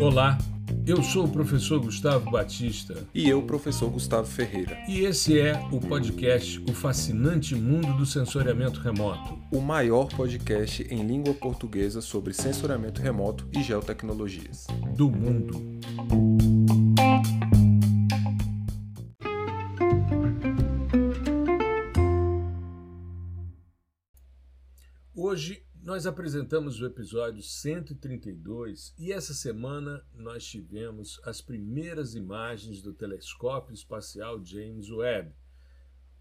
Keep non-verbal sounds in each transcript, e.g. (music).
Olá, eu sou o professor Gustavo Batista. E eu, professor Gustavo Ferreira. E esse é o podcast O Fascinante Mundo do Sensoriamento Remoto. O maior podcast em língua portuguesa sobre sensoriamento remoto e geotecnologias. Do mundo. Nós apresentamos o episódio 132 e essa semana nós tivemos as primeiras imagens do telescópio espacial James Webb.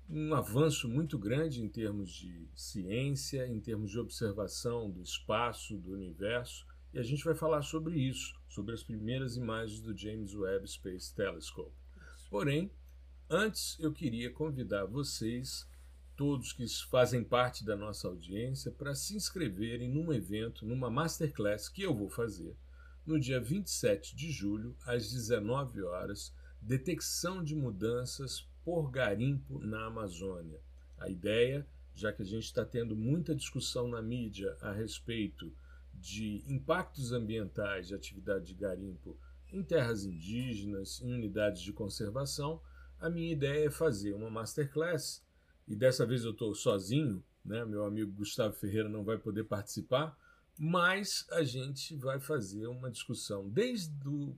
Um avanço muito grande em termos de ciência, em termos de observação do espaço, do universo, e a gente vai falar sobre isso, sobre as primeiras imagens do James Webb Space Telescope. Porém, antes eu queria convidar vocês todos que fazem parte da nossa audiência para se inscreverem num evento, numa masterclass que eu vou fazer no dia 27 de julho, às 19 horas, detecção de mudanças por garimpo na Amazônia. A ideia, já que a gente está tendo muita discussão na mídia a respeito de impactos ambientais de atividade de garimpo em terras indígenas, em unidades de conservação, a minha ideia é fazer uma masterclass e dessa vez eu estou sozinho, né? meu amigo Gustavo Ferreira não vai poder participar, mas a gente vai fazer uma discussão desde, do,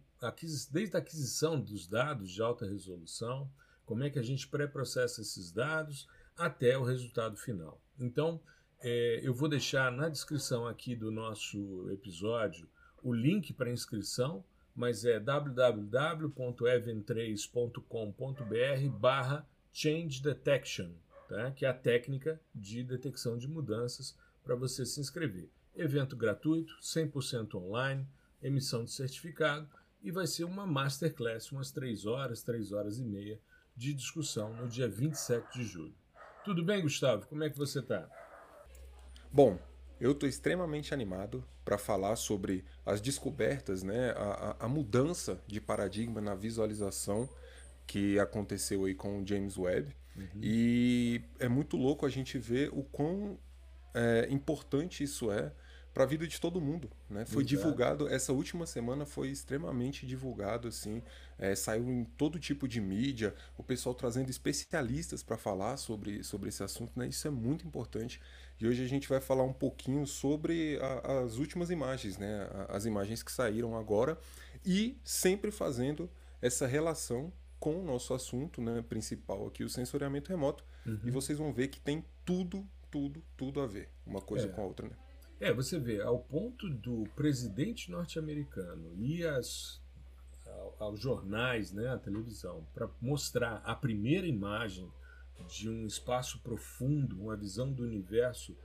desde a aquisição dos dados de alta resolução, como é que a gente pré-processa esses dados, até o resultado final. Então, é, eu vou deixar na descrição aqui do nosso episódio o link para inscrição, mas é www.even3.com.br barra change detection tá? que é a técnica de detecção de mudanças para você se inscrever. Evento gratuito, 100% online, emissão de certificado e vai ser uma masterclass, umas 3 horas, 3 horas e meia de discussão no dia 27 de julho. Tudo bem, Gustavo? Como é que você está? Bom, eu estou extremamente animado para falar sobre as descobertas, né, a, a, mudança de paradigma na visualização que aconteceu aí com o James Webb. Uhum. E é muito louco a gente ver o quão é, importante isso é para a vida de todo mundo, né? Foi Exato. divulgado essa última semana foi extremamente divulgado assim, é, saiu em todo tipo de mídia, o pessoal trazendo especialistas para falar sobre, sobre esse assunto, né? Isso é muito importante. E hoje a gente vai falar um pouquinho sobre a, as últimas imagens, né? As imagens que saíram agora e sempre fazendo essa relação com o nosso assunto né, principal aqui, o sensoriamento remoto. Uhum. E vocês vão ver que tem tudo, tudo, tudo a ver, uma coisa é. com a outra. Né? É, você vê, ao ponto do presidente norte-americano e as, aos jornais, né, a televisão, para mostrar a primeira imagem de um espaço profundo, uma visão do universo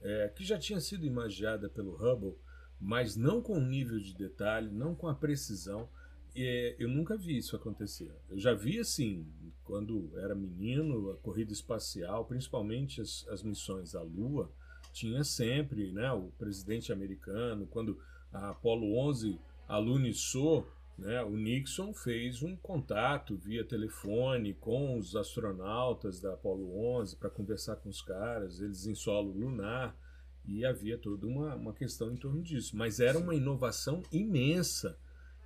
é, que já tinha sido imaginada pelo Hubble, mas não com o nível de detalhe, não com a precisão é, eu nunca vi isso acontecer. Eu já vi assim, quando era menino, a corrida espacial, principalmente as, as missões à Lua, tinha sempre né, o presidente americano, quando a Apollo 11 alunizou, né, o Nixon fez um contato via telefone com os astronautas da Apollo 11 para conversar com os caras, eles em solo lunar, e havia toda uma, uma questão em torno disso. Mas era uma inovação imensa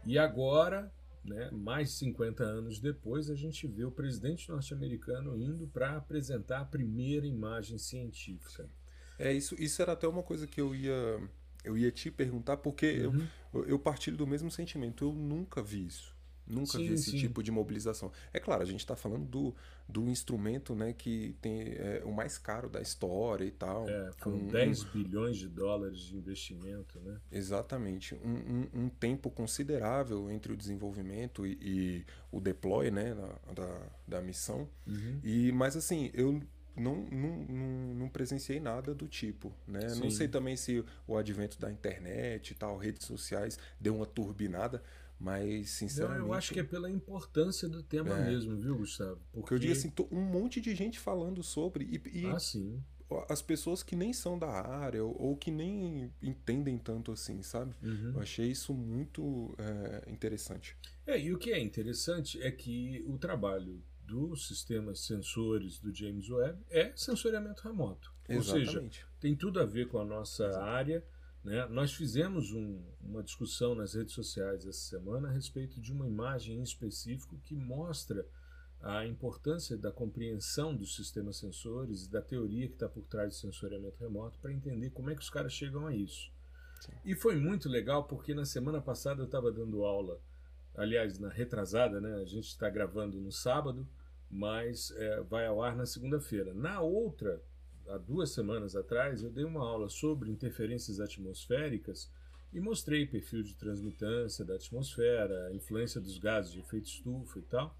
e agora, né, mais de 50 anos depois, a gente vê o presidente norte-americano indo para apresentar a primeira imagem científica. É, isso, isso era até uma coisa que eu ia, eu ia te perguntar, porque uhum. eu, eu partilho do mesmo sentimento. Eu nunca vi isso. Nunca sim, vi esse sim. tipo de mobilização. É claro, a gente está falando do, do instrumento né, que tem é, o mais caro da história e tal. É, com um, 10 bilhões de dólares de investimento. Né? Exatamente. Um, um, um tempo considerável entre o desenvolvimento e, e o deploy né, da, da missão. Uhum. E, mas assim, eu não, não, não, não, presenciei nada do tipo. Né? Não sei também se o advento da internet e tal, redes sociais, deu uma turbinada. Mas, sinceramente. Não, eu acho que é pela importância do tema é. mesmo, viu, Gustavo? Porque eu digo assim, um monte de gente falando sobre. E, e ah, sim. As pessoas que nem são da área ou, ou que nem entendem tanto assim, sabe? Uhum. Eu achei isso muito é, interessante. É, e o que é interessante é que o trabalho dos sistemas sensores do James Webb é sensoriamento remoto. Exatamente. Ou seja, tem tudo a ver com a nossa Exatamente. área Né? Nós fizemos um, uma discussão nas redes sociais essa semana a respeito de uma imagem em específico que mostra a importância da compreensão dos sistemas sensores e da teoria que está por trás do sensoriamento remoto para entender como é que os caras chegam a isso. Sim. E foi muito legal porque na semana passada eu estava dando aula, aliás, na retrasada, né? A gente está gravando no sábado, mas é, vai ao ar na segunda-feira. Na outra, há duas semanas atrás, eu dei uma aula sobre interferências atmosféricas e mostrei perfil de transmitância da atmosfera, influência dos gases de efeito estufa e tal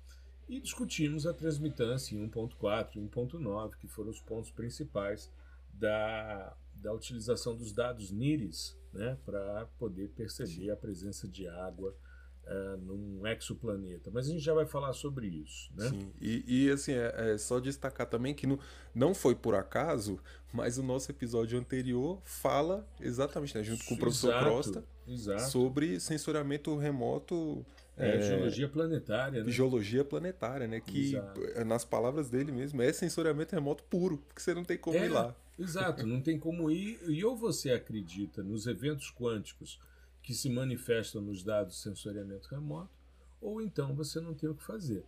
e discutimos a transmitância em 1.4 e 1.9, que foram os pontos principais da, da utilização dos dados NIRIS né, para poder perceber a presença de água uh, num exoplaneta. Mas a gente já vai falar sobre isso. Né? Sim, e, e assim, é, é, só destacar também que no, não foi por acaso, mas o nosso episódio anterior fala exatamente, né, junto com o professor exato, Crosta, exato. sobre sensoriamento remoto é, é, geologia planetária, né? Geologia planetária, né? Que, Exato. nas palavras dele mesmo, é sensoriamento remoto puro, porque você não tem como é, ir lá. Exato, não tem como ir. E ou você acredita nos eventos quânticos que se manifestam nos dados de sensoriamento remoto, ou então você não tem o que fazer.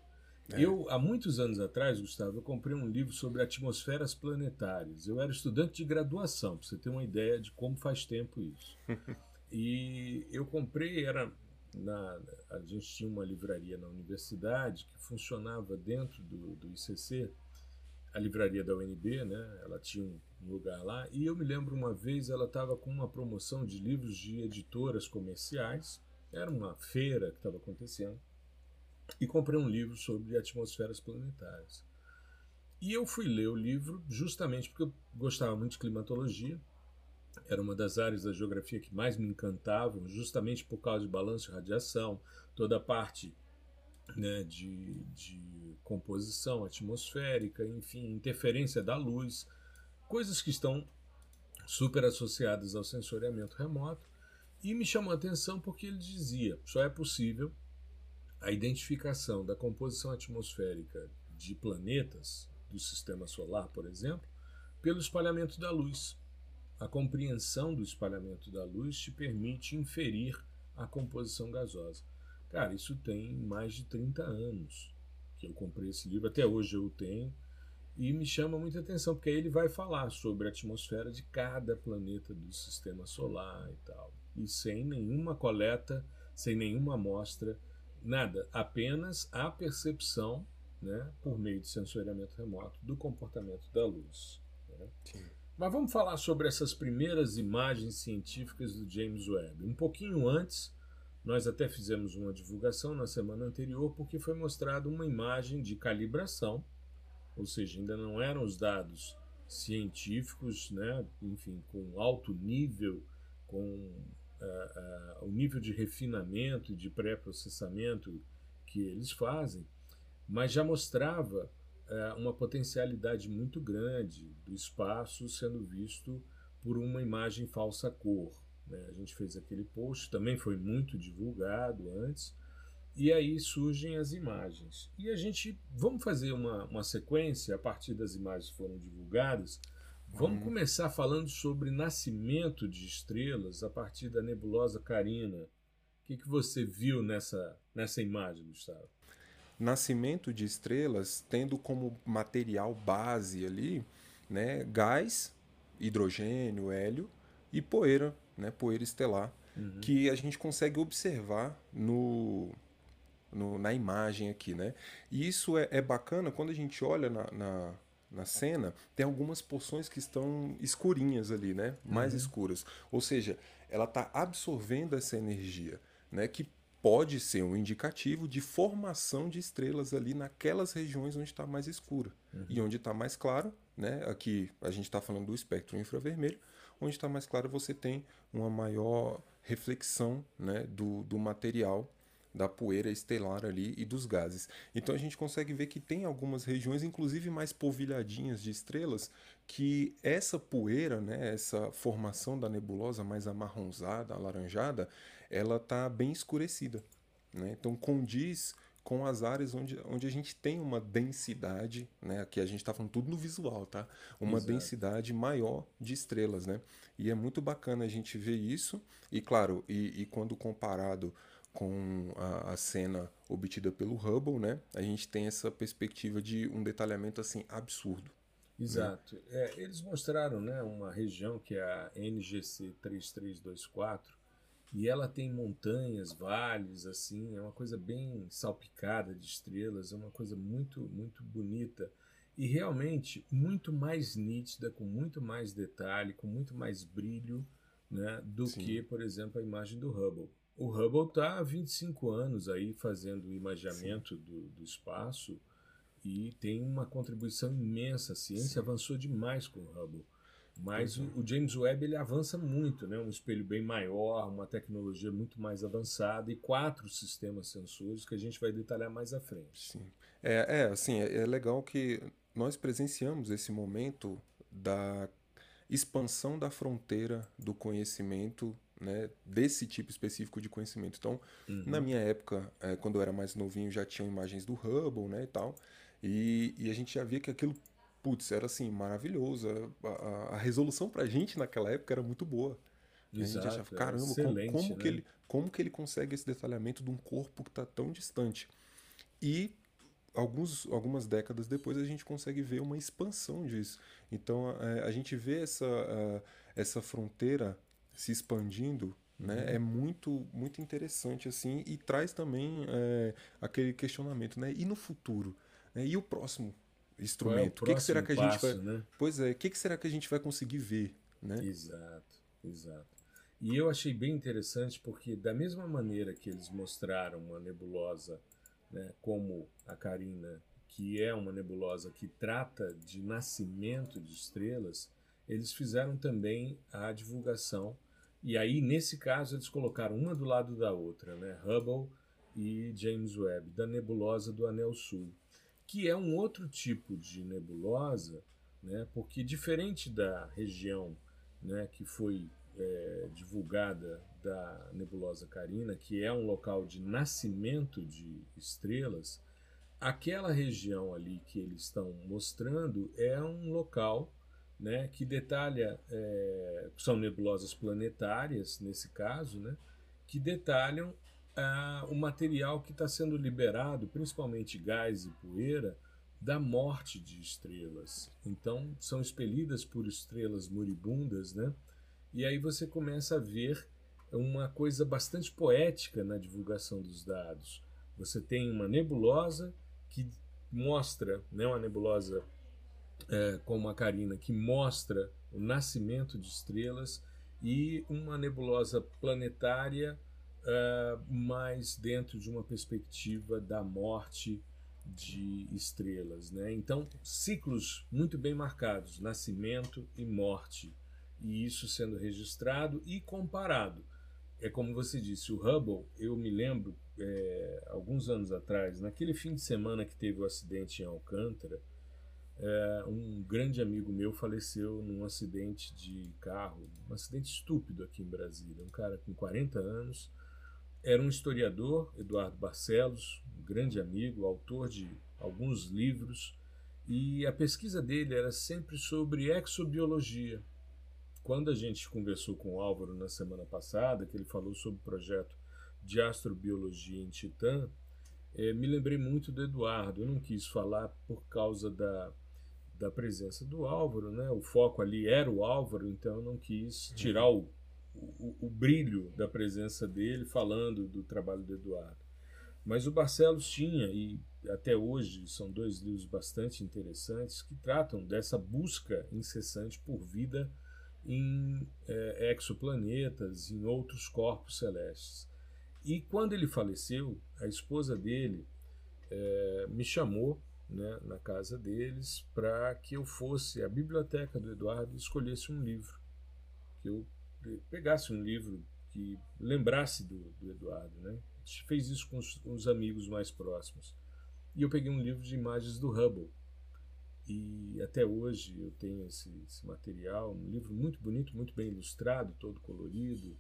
É. Eu, há muitos anos atrás, Gustavo, eu comprei um livro sobre atmosferas planetárias. Eu era estudante de graduação, para você ter uma ideia de como faz tempo isso. (laughs) e eu comprei, era na, a gente tinha uma livraria na universidade que funcionava dentro do, do ICC, a livraria da UNB, né? Ela tinha um lugar lá. E eu me lembro uma vez ela estava com uma promoção de livros de editoras comerciais. Era uma feira que estava acontecendo. E comprei um livro sobre atmosferas planetárias. E eu fui ler o livro justamente porque eu gostava muito de climatologia era uma das áreas da geografia que mais me encantavam, justamente por causa de balanço de radiação, toda a parte né, de, de composição atmosférica, enfim, interferência da luz, coisas que estão super associadas ao sensoriamento remoto. E me chamou a atenção porque ele dizia: só é possível a identificação da composição atmosférica de planetas do sistema solar, por exemplo, pelo espalhamento da luz a compreensão do espalhamento da luz te permite inferir a composição gasosa. Cara, isso tem mais de 30 anos que eu comprei esse livro, até hoje eu o tenho, e me chama muita atenção, porque aí ele vai falar sobre a atmosfera de cada planeta do sistema solar e tal. E sem nenhuma coleta, sem nenhuma amostra, nada, apenas a percepção, né, por meio de sensoriamento remoto, do comportamento da luz. Né? Mas vamos falar sobre essas primeiras imagens científicas do James Webb. Um pouquinho antes, nós até fizemos uma divulgação na semana anterior, porque foi mostrada uma imagem de calibração, ou seja, ainda não eram os dados científicos, né, enfim, com alto nível, com uh, uh, o nível de refinamento e de pré-processamento que eles fazem, mas já mostrava é, uma potencialidade muito grande do espaço sendo visto por uma imagem falsa cor. Né? A gente fez aquele post, também foi muito divulgado antes, e aí surgem as imagens. E a gente, vamos fazer uma, uma sequência a partir das imagens que foram divulgadas. Vamos uhum. começar falando sobre nascimento de estrelas a partir da nebulosa Carina. O que, que você viu nessa, nessa imagem, Gustavo? nascimento de estrelas tendo como material base ali né, gás, hidrogênio, hélio e poeira, né, poeira estelar, uhum. que a gente consegue observar no, no, na imagem aqui. Né? E isso é, é bacana quando a gente olha na, na, na, cena, tem algumas porções que estão escurinhas ali, né? mais uhum. escuras. Ou seja, ela está absorvendo essa energia. Né, que pode ser um indicativo de formação de estrelas ali naquelas regiões onde está mais escuro. Uhum. E onde está mais claro, né? aqui a gente está falando do espectro infravermelho, onde está mais claro você tem uma maior reflexão né? do, do material da poeira estelar ali e dos gases. Então a gente consegue ver que tem algumas regiões, inclusive mais polvilhadinhas de estrelas, que essa poeira, né, essa formação da nebulosa mais amarronzada, alaranjada, ela está bem escurecida. Né? Então condiz com as áreas onde, onde a gente tem uma densidade, né? Aqui a gente está falando tudo no visual, tá? Uma Exato. densidade maior de estrelas, né? E é muito bacana a gente ver isso. E claro, e, e quando comparado com a, a, cena obtida pelo Hubble, né? A gente tem essa perspectiva de um detalhamento assim absurdo. Né? Exato. Né? É, eles mostraram, né, uma região que é a NGC 3324 e ela tem montanhas, vales, assim, é uma coisa bem salpicada de estrelas, é uma coisa muito, muito bonita e realmente muito mais nítida, com muito mais detalhe, com muito mais brilho, né, do Sim. que, por exemplo, a imagem do Hubble. O Hubble está há 25 anos aí fazendo o imaginamento do, do, espaço e tem uma contribuição imensa. A ciência Sim. avançou demais com o Hubble. Mas o, o, James Webb ele avança muito, né? Um espelho bem maior, uma tecnologia muito mais avançada e quatro sistemas sensores que a gente vai detalhar mais à frente. Sim. É, é assim, é, é legal que nós presenciamos esse momento da expansão da fronteira do conhecimento, né, desse tipo específico de conhecimento. Então, uhum. na minha época, é, quando eu era mais novinho, já tinham imagens do Hubble, né, e tal, e, e a gente já via que aquilo putz, era assim, maravilhoso. A, a, a resolução pra gente naquela época era muito boa. Exato, a gente achava, caramba, como, como né? que ele, como que ele consegue esse detalhamento de um corpo que está tão distante? E alguns, algumas décadas depois a gente consegue ver uma expansão disso. Então a, é, a gente vê essa, a, essa fronteira se expandindo né? Uhum. É muito muito interessante assim e traz também é, aquele questionamento, né? E no futuro, né? E o próximo instrumento. É o, o que, que, será que a gente vai? Né? Pois é, o que, que será que a gente vai conseguir ver, né? Exato, exato. E eu achei bem interessante porque da mesma maneira que eles mostraram uma nebulosa, né, como a Carina, que é uma nebulosa que trata de nascimento de estrelas, eles fizeram também a divulgação. E aí, nesse caso, eles colocaram uma do lado da outra, né? Hubble e James Webb, da nebulosa do Anel Sul que é um outro tipo de nebulosa, né, porque diferente da região né, que foi é, divulgada da nebulosa Carina, que é um local de nascimento de estrelas, aquela região ali que eles estão mostrando é um local né, que detalha, é, são nebulosas planetárias nesse caso, né, que detalham o material que está sendo liberado, principalmente gás e poeira, da morte de estrelas. Então, são expelidas por estrelas moribundas, né? E aí você começa a ver uma coisa bastante poética na divulgação dos dados. Você tem uma nebulosa que mostra, né, uma nebulosa é, como a Carina, que mostra o nascimento de estrelas, e uma nebulosa planetária uh, mas dentro de uma perspectiva da morte de estrelas. Né? Então, ciclos muito bem marcados, nascimento e morte, e isso sendo registrado e comparado. É como você disse, o Hubble, eu me lembro, é, alguns anos atrás, naquele fim de semana que teve o acidente em Alcântara, é, um grande amigo meu faleceu num acidente de carro, um acidente estúpido aqui em Brasília. Um cara com 40 anos, era um historiador, Eduardo Barcelos, um grande amigo, autor de alguns livros, e a pesquisa dele era sempre sobre exobiologia. Quando a gente conversou com o Álvaro na semana passada, que ele falou sobre o projeto de astrobiologia em Titã, é, me lembrei muito do Eduardo. Eu não quis falar por causa da, da presença do Álvaro, né? O foco ali era o Álvaro, então eu não quis tirar o o, o, brilho da presença dele falando do trabalho do Eduardo. Mas o Barcelos tinha, e até hoje são dois livros bastante interessantes, que tratam dessa busca incessante por vida em é, exoplanetas, em outros corpos celestes. E quando ele faleceu, a esposa dele é, me chamou né, na casa deles para que eu fosse à biblioteca do Eduardo e escolhesse um livro que eu pegasse um livro que lembrasse do, do Eduardo, né? A gente fez isso com os, com os, amigos mais próximos. E eu peguei um livro de imagens do Hubble. E até hoje eu tenho esse, esse material, um livro muito bonito, muito bem ilustrado, todo colorido,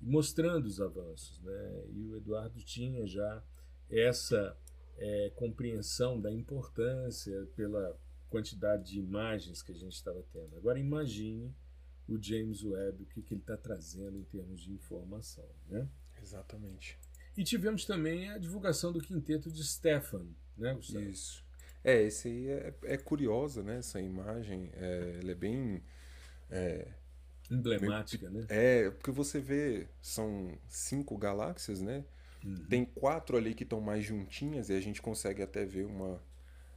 mostrando os avanços, né? E o Eduardo tinha já essa é, compreensão da importância, pela quantidade de imagens que a gente estava tendo. Agora imagine o James Webb, o que, que ele está trazendo em termos de informação. Né? Exatamente. E tivemos também a divulgação do quinteto de Stefan, né, Gustavo? Isso. É, esse aí é, é curiosa, né? Essa imagem, é, ela é bem... É, Emblemática, meio, né? É, porque você vê, são cinco galáxias, né? Uhum. Tem quatro ali que estão mais juntinhas e a gente consegue até ver uma,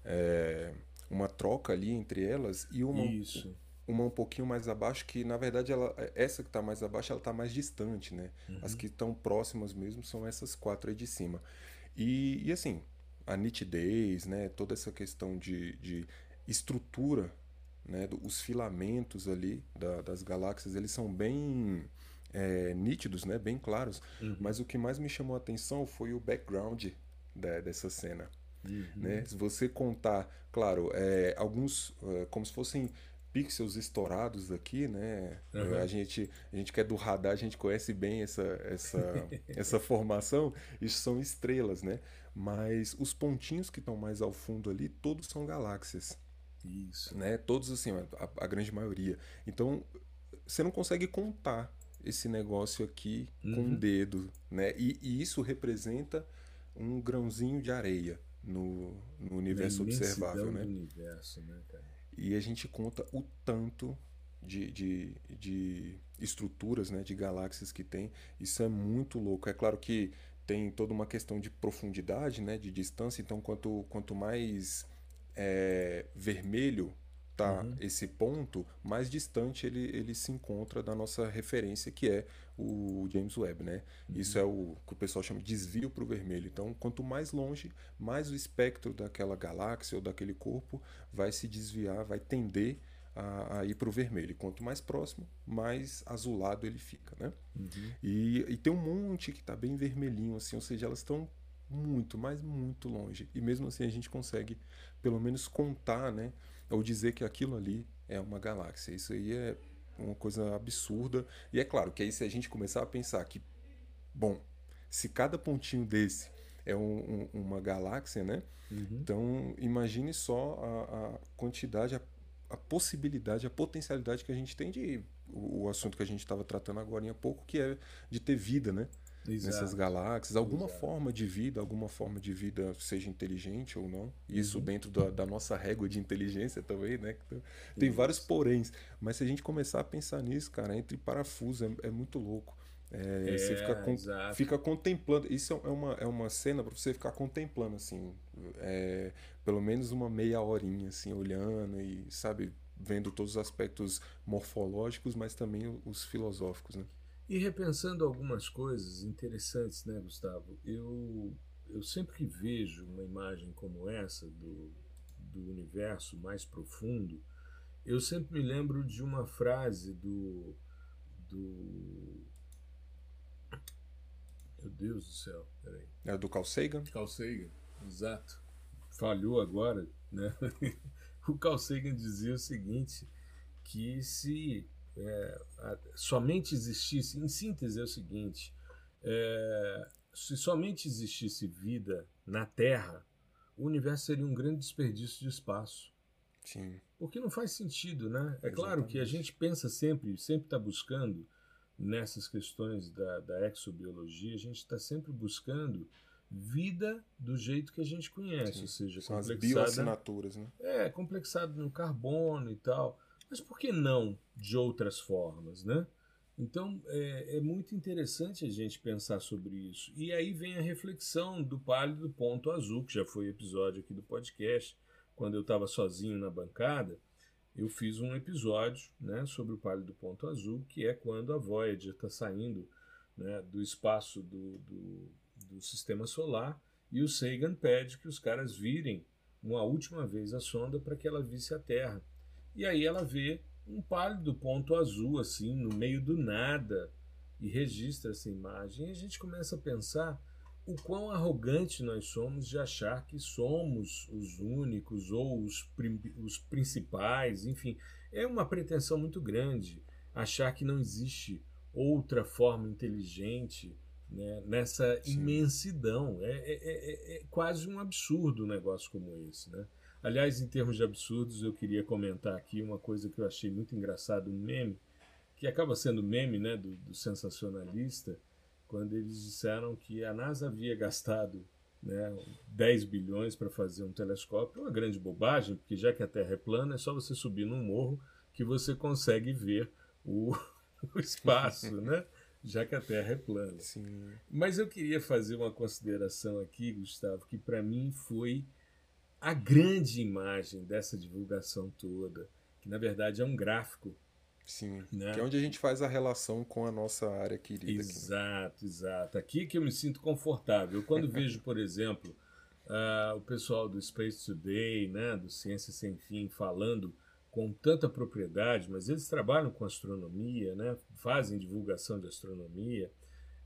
é, uma troca ali entre elas e uma, Isso. uma um pouquinho mais abaixo que na verdade ela, essa que está mais abaixo ela está mais distante, né? Uhum. As que estão próximas mesmo são essas quatro aí de cima. E, e assim, a nitidez, né? Toda essa questão de, de estrutura, né? Os filamentos ali da, das galáxias eles são bem é, nítidos, né? Bem claros. Uhum. Mas o que mais me chamou a atenção foi o background da, dessa cena. Uhum. Né? Se você contar, claro, é, alguns é, como se fossem pixels estourados aqui, né? Uhum. A gente a gente que é do radar, a gente conhece bem essa essa (laughs) essa formação. Isso são estrelas, né? Mas os pontinhos que estão mais ao fundo ali, todos são galáxias. Isso. Né? Todos assim, a, a grande maioria. Então, você não consegue contar esse negócio aqui uhum. com um dedo, né? E, e, isso representa um grãozinho de areia no, no universo observável, né? Universo, né e a gente conta o tanto de, de, de estruturas, né, de galáxias que tem. Isso é muito louco. É claro que tem toda uma questão de profundidade, né, de distância. Então, quanto, quanto mais é, vermelho tá uhum. esse ponto, mais distante ele, ele se encontra da nossa referência, que é o James Webb, né? Uhum. Isso é o que o pessoal chama de desvio para o vermelho. Então, quanto mais longe, mais o espectro daquela galáxia ou daquele corpo vai se desviar, vai tender a, a ir para o vermelho. Quanto mais próximo, mais azulado ele fica, né? Uhum. E, e tem um monte que está bem vermelhinho, assim, ou seja, elas estão muito, mas muito longe. E mesmo assim a gente consegue, pelo menos, contar, né? Ou dizer que aquilo ali é uma galáxia. Isso aí é uma coisa absurda. E é claro que aí se a gente começar a pensar que, bom, se cada pontinho desse é um, um, uma galáxia, né? Uhum. Então imagine só a, a quantidade, a, a, possibilidade, a potencialidade que a gente tem de o, o assunto que a gente estava tratando agora há pouco, que é de ter vida, né? Exato. nessas galáxias, alguma Exato. forma de vida, alguma forma de vida seja inteligente ou não. Isso uhum. dentro da, da, nossa régua de inteligência também, né? Tem Isso. vários poréns. Mas se a gente começar a pensar nisso, cara, entre parafusos é, é muito louco. É, é, você fica, con fica contemplando. Isso é uma, é uma cena para você ficar contemplando, assim, é, pelo menos uma meia horinha, assim, olhando e, sabe, vendo todos os aspectos morfológicos, mas também os filosóficos, né? E repensando algumas coisas interessantes, né, Gustavo? Eu, eu sempre que vejo uma imagem como essa do, do universo mais profundo, eu sempre me lembro de uma frase do. do meu Deus do céu, peraí. É do Carl Sagan? Carl Sagan, exato. Falhou agora, né? (laughs) o Carl Sagan dizia o seguinte, que se é, somente existisse, em síntese é o seguinte, é, se somente existisse vida na Terra, o universo seria um grande desperdício de espaço. Sim. Porque não faz sentido, né? É Exatamente. claro que a gente pensa sempre, sempre está buscando nessas questões da, da exobiologia, a gente está sempre buscando vida do jeito que a gente conhece, Sim. ou seja, São complexada, as bioassinaturas, né? É, complexado no carbono e tal. Mas por que não de outras formas, né? Então é, é, muito interessante a gente pensar sobre isso. E aí vem a reflexão do pálido ponto azul, que já foi episódio aqui do podcast. Quando eu estava sozinho na bancada, eu fiz um episódio né, sobre o pálido ponto azul, que é quando a Voyager está saindo né, do espaço do, do, do sistema solar e o Sagan pede que os caras virem uma última vez a sonda para que ela visse a Terra. E aí ela vê um pálido ponto azul assim no meio do nada e registra essa imagem. E a gente começa a pensar o quão arrogante nós somos de achar que somos os únicos ou os, os principais, enfim. É uma pretensão muito grande achar que não existe outra forma inteligente né, nessa Sim. imensidão. É, é, é, é, quase um absurdo um negócio como esse. Né? Aliás, em termos de absurdos, eu queria comentar aqui uma coisa que eu achei muito engraçado, um meme, que acaba sendo meme né, do, do sensacionalista, quando eles disseram que a NASA havia gastado né, 10 bilhões para fazer um telescópio, é uma grande bobagem, porque já que a Terra é plana, é só você subir num morro que você consegue ver o, (laughs) o espaço, né? já que a Terra é plana. Sim. Mas eu queria fazer uma consideração aqui, Gustavo, que para mim foi a grande imagem dessa divulgação toda, que na verdade é um gráfico Sim, né? que é onde a gente faz a relação com a nossa área querida. Exato, aqui. exato. Aqui que eu me sinto confortável. Quando (laughs) vejo, por exemplo, uh, o pessoal do Space Today, né, do Ciência Sem Fim, falando com tanta propriedade, mas eles trabalham com astronomia, né, fazem divulgação de astronomia,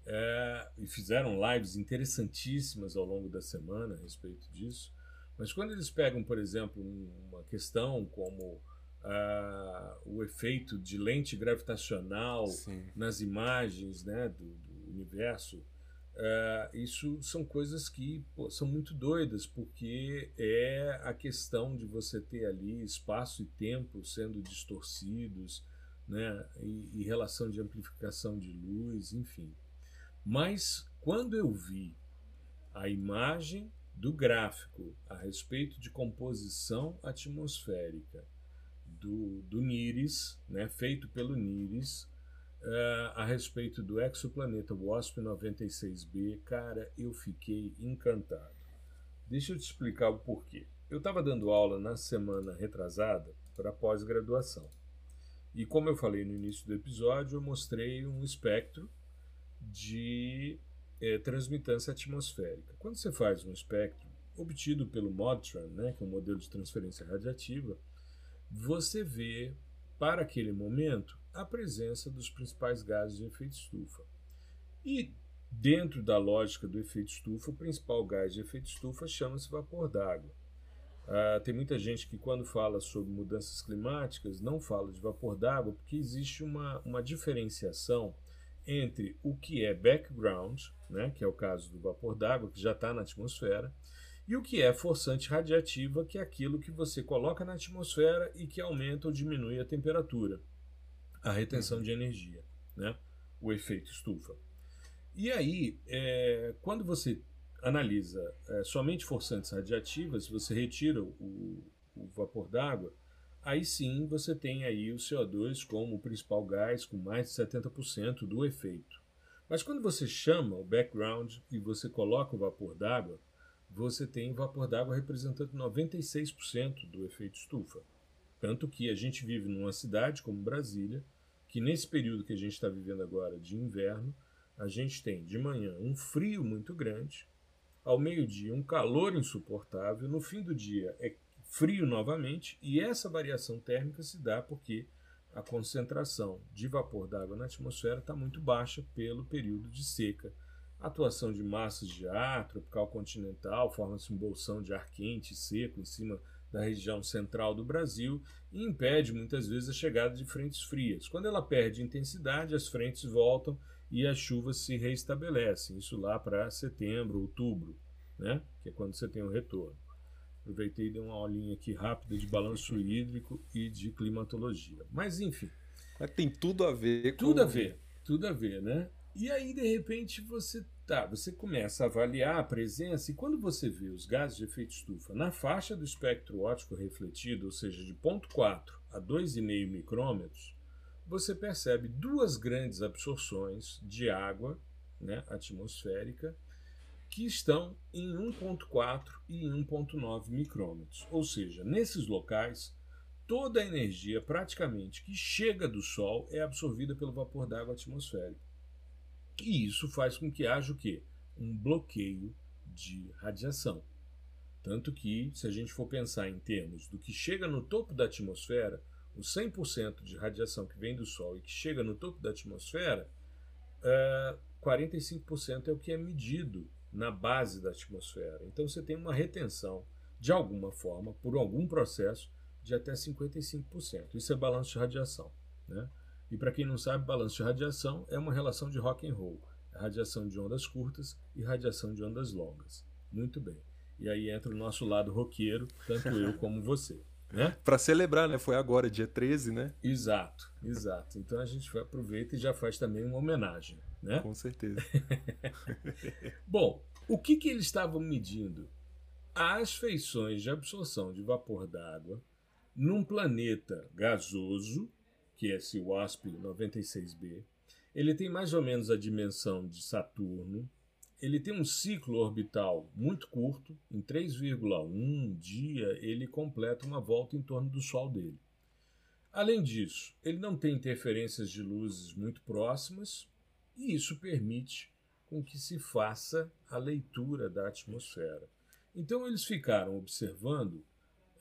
uh, e fizeram lives interessantíssimas ao longo da semana a respeito disso. Mas quando eles pegam, por exemplo, uma questão como uh, o efeito de lente gravitacional Sim. nas imagens né, do, do universo, uh, isso são coisas que pô, são muito doidas, porque é a questão de você ter ali espaço e tempo sendo distorcidos, né, e, e relação de amplificação de luz, enfim. Mas quando eu vi a imagem do gráfico a respeito de composição atmosférica do, do NIRIS, né, feito pelo NIRIS, uh, a respeito do exoplaneta WASP 96b, cara, eu fiquei encantado. Deixa eu te explicar o porquê. Eu estava dando aula na semana retrasada para pós-graduação. E como eu falei no início do episódio, eu mostrei um espectro de é, transmitância atmosférica. Quando você faz um espectro obtido pelo MODTRAN, né, que é um modelo de transferência radiativa, você vê, para aquele momento, a presença dos principais gases de efeito estufa. E, dentro da lógica do efeito estufa, o principal gás de efeito estufa chama-se vapor d'água. Ah, tem muita gente que, quando fala sobre mudanças climáticas, não fala de vapor d'água, porque existe uma, uma diferenciação entre o que é background, né, que é o caso do vapor d'água, que já está na atmosfera, e o que é forçante radiativa, que é aquilo que você coloca na atmosfera e que aumenta ou diminui a temperatura, a retenção de energia, né? o efeito estufa. E aí, é, quando você analisa é, somente forçantes radiativas, você retira o, o vapor d'água, aí sim você tem aí o CO2 como o principal gás com mais de 70% do efeito. Mas quando você chama o background e você coloca o vapor d'água, você tem vapor d'água representando 96% do efeito estufa. Tanto que a gente vive numa cidade como Brasília, que nesse período que a gente está vivendo agora de inverno, a gente tem de manhã um frio muito grande, ao meio-dia um calor insuportável, no fim do dia é frio novamente, e essa variação térmica se dá porque a concentração de vapor d'água na atmosfera está muito baixa pelo período de seca atuação de massas de ar tropical continental, forma-se um bolsão de ar quente e seco em cima da região central do Brasil e impede muitas vezes a chegada de frentes frias. Quando ela perde intensidade, as frentes voltam e as chuvas se reestabelecem. Isso lá para setembro, outubro, né? que é quando você tem o retorno. Aproveitei e dei uma aulinha aqui rápida de balanço hídrico e de climatologia. Mas enfim. Mas tem tudo a ver com. Tudo a ver, tudo a ver, né? E aí, de repente, você tá, você começa a avaliar a presença, e quando você vê os gases de efeito estufa na faixa do espectro óptico refletido, ou seja, de 0,4 a 2,5 micrômetros, você percebe duas grandes absorções de água né, atmosférica que estão em 1,4 e 1,9 micrômetros. Ou seja, nesses locais, toda a energia praticamente que chega do Sol é absorvida pelo vapor d'água atmosférico. E isso faz com que haja o quê? Um bloqueio de radiação. Tanto que, se a gente for pensar em termos do que chega no topo da atmosfera, o 100% de radiação que vem do Sol e que chega no topo da atmosfera, uh, 45% é o que é medido na base da atmosfera. Então você tem uma retenção, de alguma forma, por algum processo, de até 55%. Isso é balanço de radiação. Né? E para quem não sabe, balanço de radiação é uma relação de rock and roll. radiação de ondas curtas e radiação de ondas longas. Muito bem. E aí entra o nosso lado roqueiro, tanto eu como você. Né? Para celebrar, né? Foi agora, dia 13, né? Exato, exato. Então a gente aproveita e já faz também uma homenagem, né? Com certeza. (laughs) Bom, o que, que eles estavam medindo? As feições de absorção de vapor d'água num planeta gasoso, que é esse WASP 96b. Ele tem mais ou menos a dimensão de Saturno, ele tem um ciclo orbital muito curto, em 3,1 dia ele completa uma volta em torno do Sol dele. Além disso, ele não tem interferências de luzes muito próximas, e isso permite com que se faça a leitura da atmosfera. Então eles ficaram observando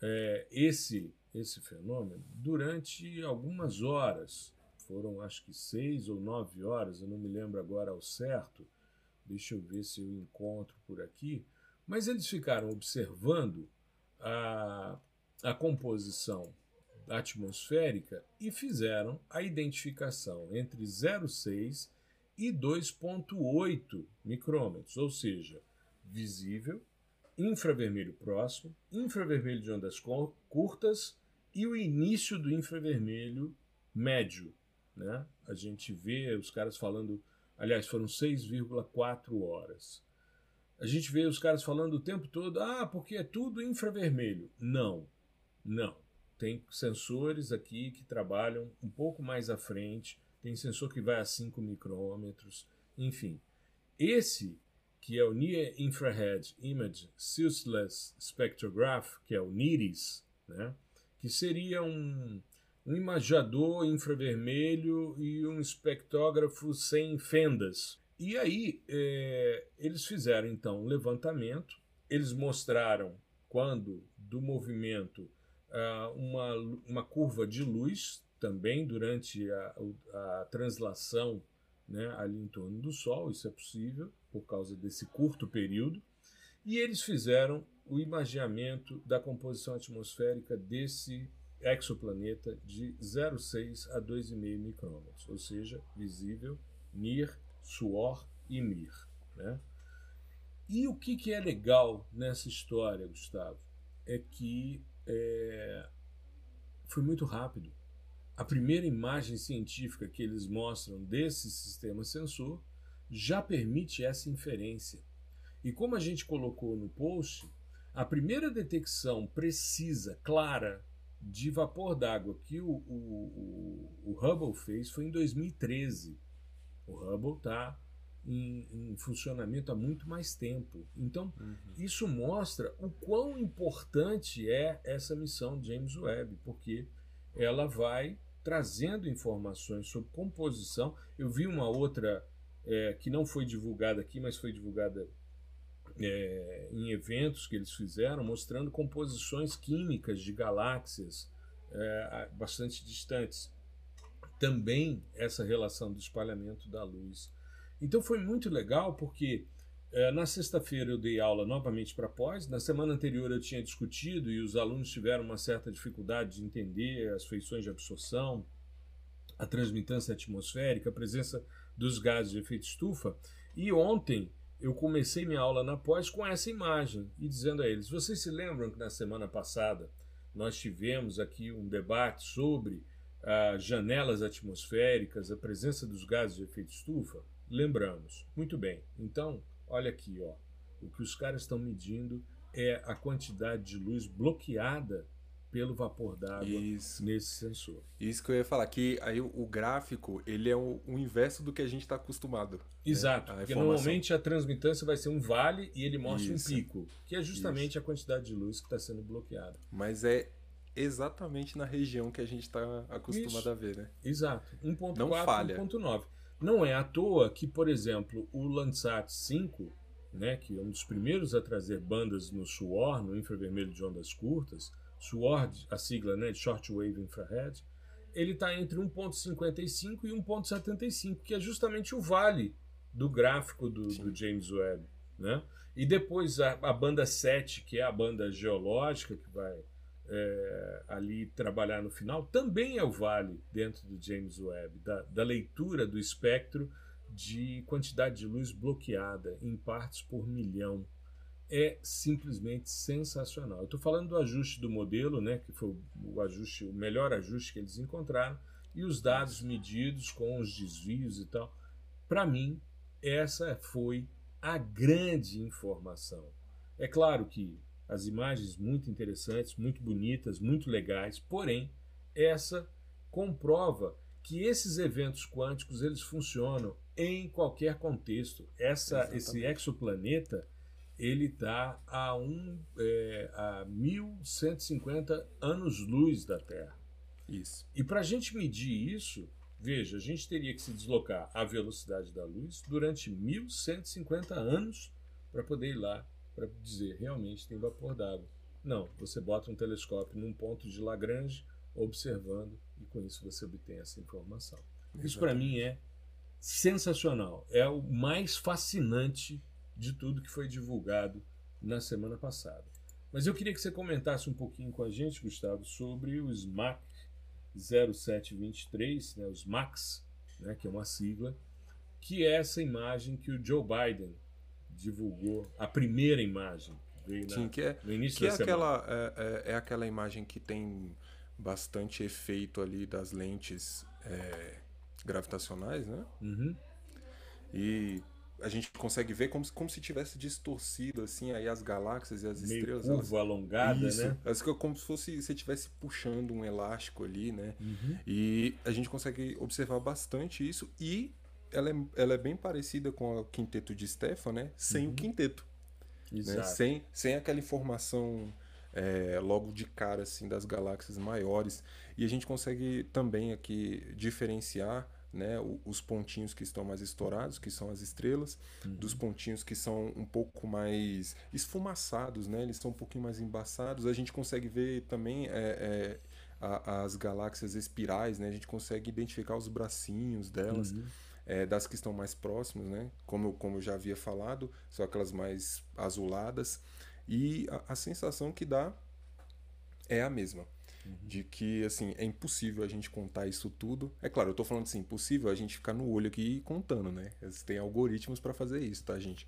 é, esse esse fenômeno durante algumas horas. Foram acho que seis ou nove horas, eu não me lembro agora ao certo Deixa eu ver se eu encontro por aqui. Mas eles ficaram observando a, a composição atmosférica e fizeram a identificação entre 0,6 e 2,8 micrômetros, ou seja, visível, infravermelho próximo, infravermelho de ondas curtas e o início do infravermelho médio. Né? A gente vê os caras falando Aliás, foram 6,4 horas. A gente vê os caras falando o tempo todo, ah, porque é tudo infravermelho. Não, não. Tem sensores aqui que trabalham um pouco mais à frente, tem sensor que vai a 5 micrômetros, enfim. Esse, que é o Near Infrared Image Sourceless Spectrograph, que é o NIRIS, né, que seria um, um imagador infravermelho e um espectrógrafo sem fendas. E aí é, eles fizeram então um levantamento, eles mostraram quando do movimento uh, uma, uma curva de luz também durante a, a translação né, ali em torno do Sol, isso é possível por causa desse curto período, e eles fizeram o imaginamento da composição atmosférica desse exoplaneta de 0,6 a 2,5 micrômetros, ou seja, visível, NIR, suor e MIR. Né? E o que, que é legal nessa história, Gustavo, é que é, foi muito rápido. A primeira imagem científica que eles mostram desse sistema sensor já permite essa inferência. E como a gente colocou no post, a primeira detecção precisa, clara, de vapor d'água que o, o, o, Hubble fez foi em 2013. O Hubble está em, em, funcionamento há muito mais tempo. Então, uhum. isso mostra o quão importante é essa missão James Webb, porque ela vai trazendo informações sobre composição. Eu vi uma outra é, que não foi divulgada aqui, mas foi divulgada é, em eventos que eles fizeram, mostrando composições químicas de galáxias é, bastante distantes. Também essa relação do espalhamento da luz. Então foi muito legal porque é, na sexta-feira eu dei aula novamente para pós. Na semana anterior eu tinha discutido e os alunos tiveram uma certa dificuldade de entender as feições de absorção, a transmitância atmosférica, a presença dos gases de efeito estufa. E ontem eu comecei minha aula na pós com essa imagem e dizendo a eles: vocês se lembram que na semana passada nós tivemos aqui um debate sobre ah, janelas atmosféricas, a presença dos gases de efeito estufa? Lembramos. Muito bem. Então, olha aqui, ó. O que os caras estão medindo é a quantidade de luz bloqueada pelo vapor d'água nesse sensor. Isso que eu ia falar, que aí o gráfico ele é o, o inverso do que a gente está acostumado. Né? Exato, né? porque normalmente a transmitância vai ser um vale e ele mostra Isso. um pico, que é justamente Isso. a quantidade de luz que está sendo bloqueada. Mas é exatamente na região que a gente está acostumado Isso. a ver, né? Exato, 1.4 e 1.9. Não é à toa que, por exemplo, o Landsat 5, né, que é um dos primeiros a trazer bandas no suor, no infravermelho de ondas curtas, SWORD, a sigla né, de Shortwave Infrared, ele está entre 1.55 e 1.75, que é justamente o vale do gráfico do, do James Webb. Né? E depois a, a, banda 7, que é a banda geológica, que vai é, ali trabalhar no final, também é o vale dentro do James Webb, da, da leitura do espectro de quantidade de luz bloqueada em partes por milhão. É simplesmente sensacional. Eu estou falando do ajuste do modelo, né, que foi o ajuste, o melhor ajuste que eles encontraram, e os dados medidos com os desvios e tal. Para mim, essa foi a grande informação. É claro que as imagens muito interessantes, muito bonitas, muito legais, porém, essa comprova que esses eventos quânticos eles funcionam em qualquer contexto. Essa, esse exoplaneta ele está a, um, é, a 1150 anos-luz da Terra. Isso. E para a gente medir isso, veja, a gente teria que se deslocar à velocidade da luz durante 1150 anos para poder ir lá para dizer realmente tem vapor d'água. Não, você bota um telescópio num ponto de Lagrange observando e com isso você obtém essa informação. Exatamente. Isso para mim é sensacional, é o mais fascinante de tudo que foi divulgado na semana passada. Mas eu queria que você comentasse um pouquinho com a gente, Gustavo, sobre o SMAC 0723, né, os MACs, né, que é uma sigla, que é essa imagem que o Joe Biden divulgou, a primeira imagem. Veio Sim, na, que é, no início que é aquela, é, é, é, aquela imagem que tem bastante efeito ali das lentes é, gravitacionais, né? Uhum. E a gente consegue ver como, como se tivesse distorcido assim aí as galáxias e as Meio estrelas. curva elas... alongada, Isso, né? elas como se fosse você estivesse puxando um elástico ali, né? Uhum. E a gente consegue observar bastante isso e ela é, ela é bem parecida com o quinteto de Stefan, né? Sem Uhum. o quinteto, Exato. né? Sem, sem aquela informação é, logo de cara assim das galáxias maiores e a gente consegue também aqui diferenciar né, os pontinhos que estão mais estourados, que são as estrelas, Uhum. dos pontinhos que são um pouco mais esfumaçados, né, eles são um pouquinho mais embaçados. A gente consegue ver também é, é, a- as galáxias espirais, né, a gente consegue identificar os bracinhos delas. Uhum. é, das que estão mais próximas, né? Como, eu- como eu já havia falado, são aquelas mais azuladas. E a, a sensação que dá é a mesma. De que, assim, é impossível a gente contar isso tudo. É claro, eu tô falando assim, impossível a gente ficar no olho aqui contando, né? Tem algoritmos para fazer isso, tá, gente?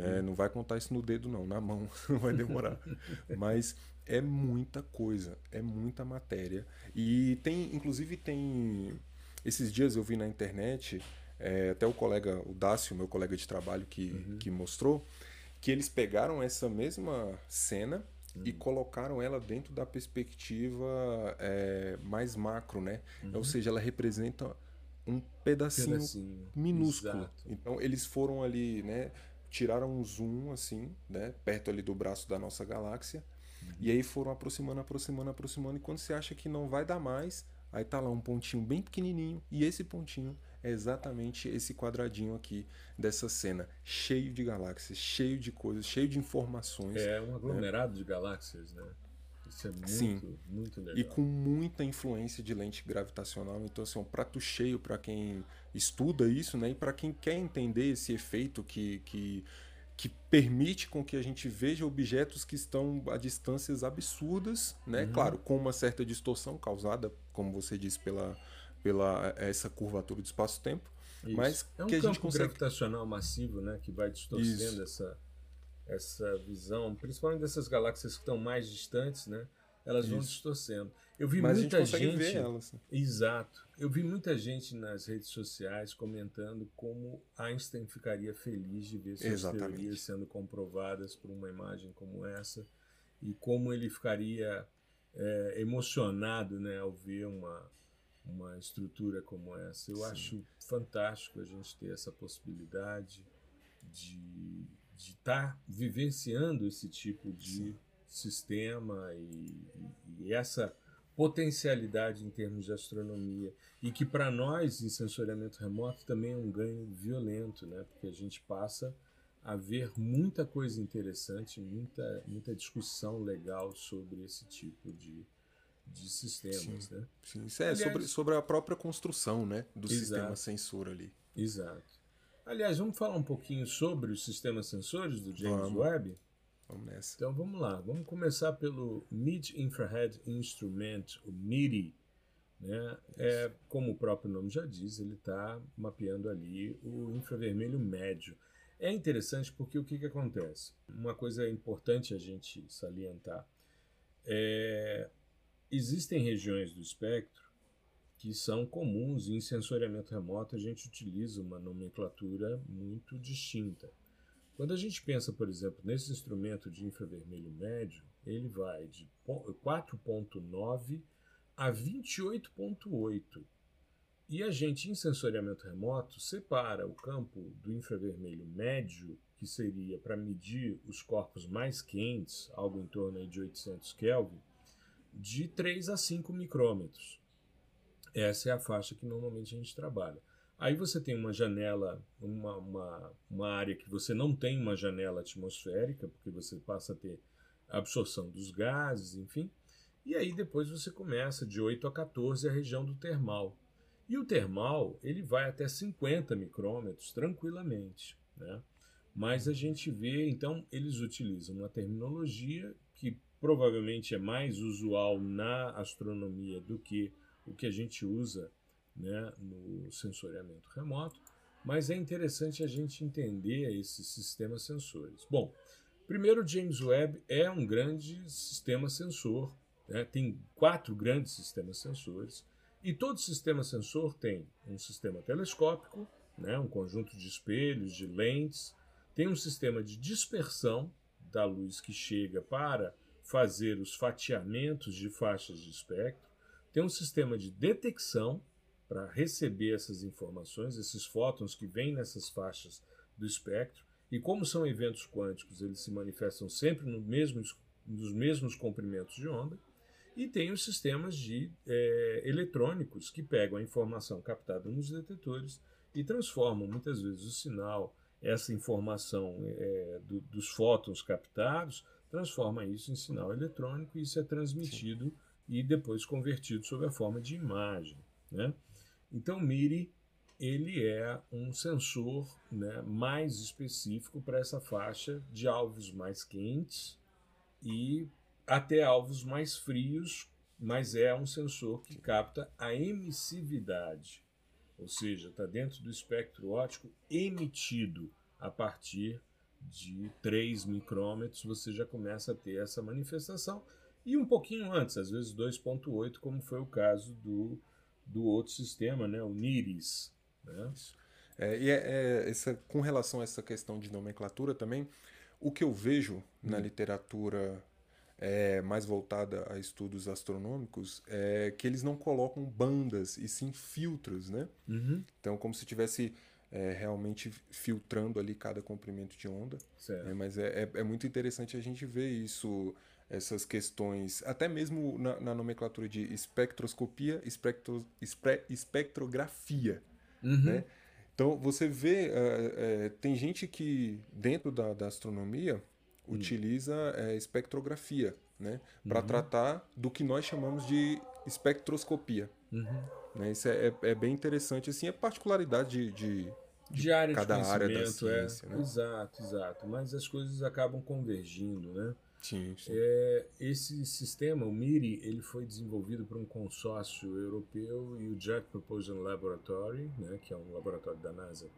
É, não vai contar isso no dedo, não, na mão, (laughs) não vai demorar. (laughs) Mas é muita coisa, é muita matéria. E tem, inclusive, tem. Esses dias eu vi na internet, é, até o colega, o Dácio, meu colega de trabalho, que, que mostrou, que eles pegaram essa mesma cena e colocaram ela dentro da perspectiva é, mais macro, né? Ou seja, ela representa um pedacinho, Pedacinho, minúsculo. exato. Então eles foram ali, né? Tiraram um zoom assim, né? Perto ali do braço da nossa galáxia. E aí foram aproximando, aproximando, aproximando. E quando você acha que não vai dar mais, aí tá lá um pontinho bem pequenininho. E esse pontinho é exatamente esse quadradinho aqui dessa cena. Cheio de galáxias, cheio de coisas, cheio de informações. É um aglomerado de galáxias, né? Isso é muito, Sim. muito legal. E com muita influência de lente gravitacional. Então, assim, é um prato cheio para quem estuda isso, né? E para quem quer entender esse efeito que, que, que permite com que a gente veja objetos que estão a distâncias absurdas, né? Uhum. Claro, com uma certa distorção causada, como você disse, pela, pela essa curvatura do espaço-tempo. Mas é um que a campo gente consegue... gravitacional massivo, né, que vai distorcendo essa essa visão, principalmente dessas galáxias que estão mais distantes, né? Elas vão Isso. distorcendo. Eu vi Mas a muita gente consegue gente, ver elas. exato. Eu vi muita gente nas redes sociais comentando como Einstein ficaria feliz de ver suas Exatamente. teorias sendo comprovadas por uma imagem como essa e como ele ficaria é, emocionado, né, ao ver uma uma estrutura como essa. Eu Sim. acho fantástico a gente ter essa possibilidade de de estar vivenciando esse tipo de Sim. sistema e, e- e essa potencialidade em termos de astronomia e que para nós em sensoriamento remoto também é um ganho violento, né? Porque a gente passa a ver muita coisa interessante, muita muita discussão legal sobre esse tipo de, de sistemas, né? Sim, isso é Aliás- sobre, sobre a própria construção, né? Do Exato. sistema sensor ali. Exato. Aliás, vamos falar um pouquinho sobre os sistemas sensores do James Vamos. Webb? Vamos nessa. Então vamos lá, vamos começar pelo Mid Infrared Instrument, o MIDI, Né? É, como o próprio nome já diz, ele está mapeando ali o infravermelho médio. É interessante porque o que, que acontece? Uma coisa importante a gente salientar é, existem regiões do espectro que são comuns e em sensoriamento remoto a gente utiliza uma nomenclatura muito distinta. Quando a gente pensa, por exemplo, nesse instrumento de infravermelho médio, ele vai de 4.9 a 28.8. E a gente, em sensoriamento remoto, separa o campo do infravermelho médio, que seria para medir os corpos mais quentes, algo em torno de 800 Kelvin, de 3 a 5 micrômetros. Essa é a faixa que normalmente a gente trabalha. Aí você tem uma janela, uma, uma, uma área que você não tem uma janela atmosférica, porque você passa a ter absorção dos gases, enfim. E aí depois você começa de 8 a 14 a região do termal. E o termal ele vai até 50 micrômetros tranquilamente. Né? Mas a gente vê, então, eles utilizam uma terminologia que provavelmente é mais usual na astronomia do que o que a gente usa né, no sensoriamento remoto, mas é interessante a gente entender esses sistemas sensores. Bom, primeiro, James Webb é um grande sistema sensor, né, tem quatro grandes sistemas sensores, e todo sistema sensor tem um sistema telescópico, né, um conjunto de espelhos, de lentes, tem um sistema de dispersão da luz que chega para fazer os fatiamentos de faixas de espectro, tem um sistema de detecção para receber essas informações, esses fótons que vêm nessas faixas do espectro. E como são eventos quânticos, eles se manifestam sempre no mesmo, nos mesmos comprimentos de onda. E tem os sistemas de é, eletrônicos que pegam a informação captada nos detetores e transformam muitas vezes o sinal, essa informação é, do, dos fótons captados, transforma isso em sinal eletrônico e isso é transmitido Sim. e depois convertido sob a forma de imagem. Né? Então, MIRI ele é um sensor né, mais específico para essa faixa de alvos mais quentes e até alvos mais frios, mas é um sensor que capta a emissividade, ou seja, está dentro do espectro óptico emitido a partir de 3 micrômetros, você já começa a ter essa manifestação, e um pouquinho antes, às vezes 2,8, como foi o caso do do outro sistema, né, o NIRIS. Né? É, e é, é, essa, com relação a essa questão de nomenclatura também, o que eu vejo hum. na literatura é, mais voltada a estudos astronômicos é que eles não colocam bandas e sim filtros, né? Uhum. Então, como se tivesse é, realmente filtrando ali cada comprimento de onda. É, mas é, é, é, muito interessante a gente ver isso essas questões, até mesmo na, na nomenclatura de espectroscopia, espectro, espre, espectrografia. Uhum. Né? Então você vê, é, é, tem gente que dentro da, da astronomia uhum. utiliza é, espectrografia né? para uhum. tratar do que nós chamamos de espectroscopia. Uhum. Né? Isso é, é, é, bem interessante, assim, é particularidade de, de, de, de área cada de área da é. ciência. Né? Exato, exato. Mas as coisas acabam convergindo, né? Sim, sim. É, esse sistema, o MIRI, ele foi desenvolvido por um consórcio europeu e o Jet Propulsion Laboratory, né, que é um laboratório da NASA